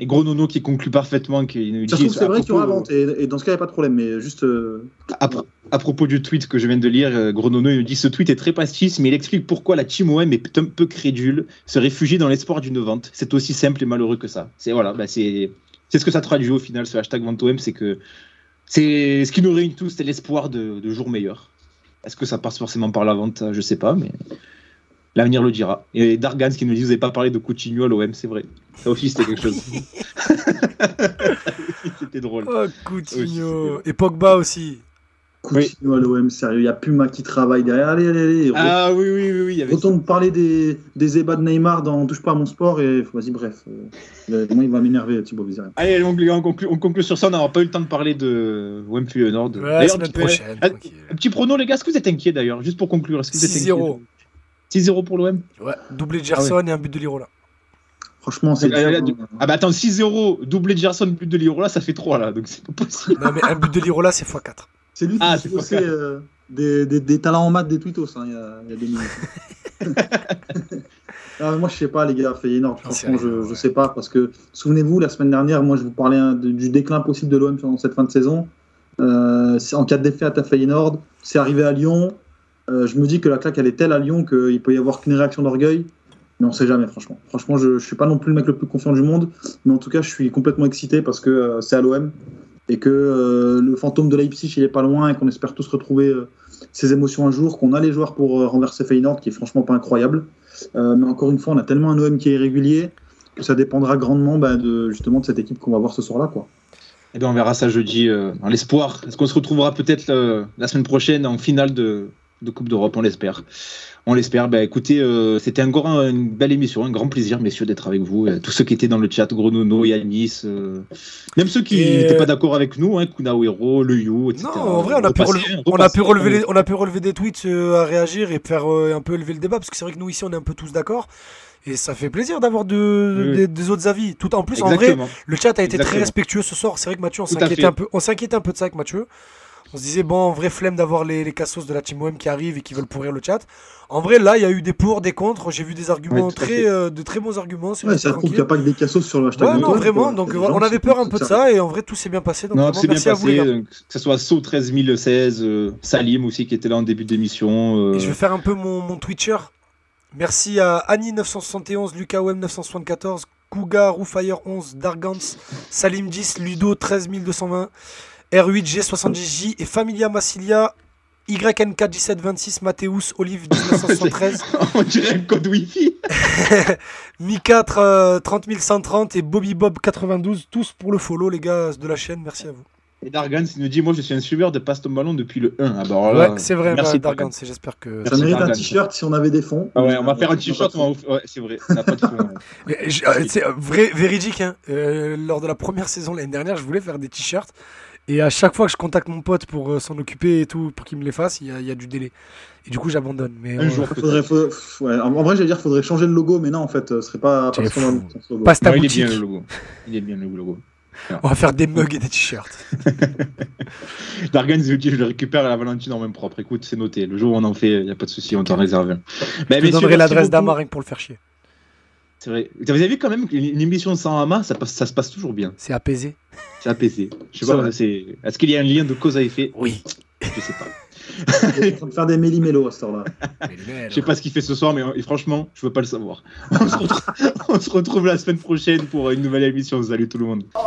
Et Gros Nono qui conclut parfaitement. Qui nous Ça se trouve, c'est vrai qu'il y aura vente, et, et dans ce cas, il n'y a pas de problème, mais juste. euh, À, pro- à propos du tweet que je viens de lire, euh, Gros Nono il nous dit ce tweet est très pastis, mais il explique pourquoi la Team OM est un peu crédule, se réfugie dans l'espoir d'une vente. C'est aussi simple et malheureux que ça. C'est voilà, bah, c'est ce que ça traduit au final, ce hashtag vente OM, c'est que c'est ce qui nous réunit tous, c'est l'espoir de, de jours meilleurs. Est-ce que ça passe forcément par la vente? Je sais pas, mais l'avenir le dira. Et Dargans qui nous dit vous n'avez pas parlé de Coutinho à l'OM, c'est vrai. Ça aussi c'était quelque chose. c'était drôle. Oh, Coutinho. Et Pogba aussi. Coutinho à l'OM, sérieux, il n'y a Puma qui travaille derrière. Allez, allez, allez. Ah oui, oui, oui, oui. y avait Retourne parler des, des ébats de Neymar dans Touche pas à mon sport et vas-y, bref. Euh, moi, il va m'énerver, Thibaut Vizirien. Allez, on conclut, on conclut sur ça. On n'aura pas eu le temps de parler de WMP Nord. Ouais, D'ailleurs, petit- prochaine. un, tranquille. un petit prono, les gars. Est-ce que vous êtes inquiets d'ailleurs Juste pour conclure. Est-ce que vous êtes 6-0. inquiets 6-0 pour l'OM Ouais, doublé de Gerson et un but de Lirola. Franchement, c'est. Ah, hein. du- Ah bah attends, 6-0, doublé de Gerson, but de Lirola, ça fait 3 là. Donc c'est pas possible. Non, mais un but de Lirola, c'est x4. C'est lui qui Ah, a pas euh, des, des, des talents en maths des tweetos hein, il y, a, il y a deux minutes. Ah, moi, je sais pas, les gars, Feyenoord, J'en sais franchement, je, sais pas. Parce que, souvenez-vous, la semaine dernière, moi, je vous parlais hein, de- du déclin possible de l'OM dans cette fin de saison. Euh, en cas de défaite à Feyenoord, c'est arrivé à Lyon. Euh, je me dis que la claque, elle est telle à Lyon qu'il peut y avoir qu'une réaction d'orgueil. Mais on sait jamais, franchement. Franchement, je, je suis pas non plus le mec le plus confiant du monde. Mais en tout cas, je suis complètement excité parce que euh, c'est à l'OM. Et que euh, le fantôme de Leipzig, il est pas loin et qu'on espère tous retrouver ces émotions un jour. Qu'on a les joueurs pour renverser Feyenoord, qui est franchement pas incroyable. Mais encore une fois, on a tellement un OM qui est irrégulier que ça dépendra grandement bah, de, justement de cette équipe qu'on va voir ce soir-là. Quoi. Et bien on verra ça jeudi euh, dans l'espoir. Est-ce qu'on se retrouvera peut-être la semaine prochaine en finale de, de Coupe d'Europe, on l'espère. On l'espère. Bah, écoutez, euh, c'était encore un- une belle émission, un grand plaisir, messieurs, d'être avec vous. Euh, tous ceux qui étaient dans le chat, Gronono, Yanis, euh, même ceux qui n'étaient pas d'accord avec nous, hein, Kunawero, Le You, etc. Non, en vrai, on a, pu relever, on, a pu relever les- on a pu relever des tweets à réagir et faire un peu élever le débat, parce que c'est vrai que nous, ici, on est un peu tous d'accord. Et ça fait plaisir d'avoir de, Oui. des, des autres avis. Tout en plus, en vrai, le chat a été très respectueux ce soir. C'est vrai que Mathieu, on s'inquiétait un peu, on s'inquiétait un peu de ça avec Mathieu. On se disait, bon, en vrai, flemme d'avoir les, les cassos de la Team OM qui arrivent et qui veulent pourrir le chat. En vrai, là, il y a eu des pour, des contre. J'ai vu des arguments très, euh, de très bons arguments. Ouais, ça prouve qu'il n'y a pas que des cassos sur le hashtag. Ouais, non, vraiment. Donc, on avait peur un peu de ça. et en vrai, tout s'est bien passé. Donc, Non, vraiment, c'est bien merci à vous, les passé. gars. euh, Que ce soit So 13016, euh, Salim aussi qui était là en début d'émission. euh, Et je vais faire un peu mon, mon Twitcher. Merci à Annie971, LucaOM 974, Kuga, Roofire 11, Dargans, Salim 10, Ludo 13220, R8G70J et Familia Massilia, YNK1726, Mathéus, Olive 1973, On dirait un code Wi-Fi. Mi4 euh, 30130 et Bobby Bob 92, tous pour le follow les gars de la chaîne, merci à vous. Et Dargan il nous dit Moi, je suis un suiveur de Passe ton ballon depuis le 1. Ah, bah, là, ouais, c'est vrai, merci, bah, Dargans, et j'espère que... Ça mérite un Dargan. t-shirt si on avait des fonds. Ah ouais, on va faire un Euh, t-shirt. on va Ouais, c'est vrai, on n'a pas de fond. ouais. Euh, C'est euh, vrai, véridique. Hein. Euh, lors de la première saison l'année dernière, je voulais faire des t-shirts. Et à chaque fois que je contacte mon pote pour euh, s'en occuper et tout, pour qu'il me les fasse, il y, a- il y a du délai. Et du coup, j'abandonne. Mais Un euh, jour, Faudrait, faut- ouais, en en vrai, j'allais dire, faudrait changer le logo, mais non, en fait, ce serait pas. Pas fou. logo. passe ta Non, il est boutique. bien le logo. Il est bien le logo. On va faire des mugs et des t-shirts. Dargan Je le récupère à la Valentine en même propre. Écoute, c'est noté. Le jour où on en fait, il n'y a pas de souci, on t'en réserve un. Ben, Je te messieurs, donnerai merci l'adresse beaucoup. d'Ama rien que pour le faire chier. C'est vrai. Vous avez vu quand même qu'une une émission sans Ama, ça, passe- ça se passe toujours bien. C'est apaisé. C'est apaisé. Je sais pas, c'est. Est-ce qu'il y a un lien de cause à effet? Oui. Je sais pas. On est en train de faire des méli-mélo à ce temps-là. Je sais pas ce qu'il fait ce soir, mais euh, franchement, je veux pas le savoir. On se retrouve, on se retrouve la semaine prochaine pour une nouvelle émission. Salut tout le monde. Oh,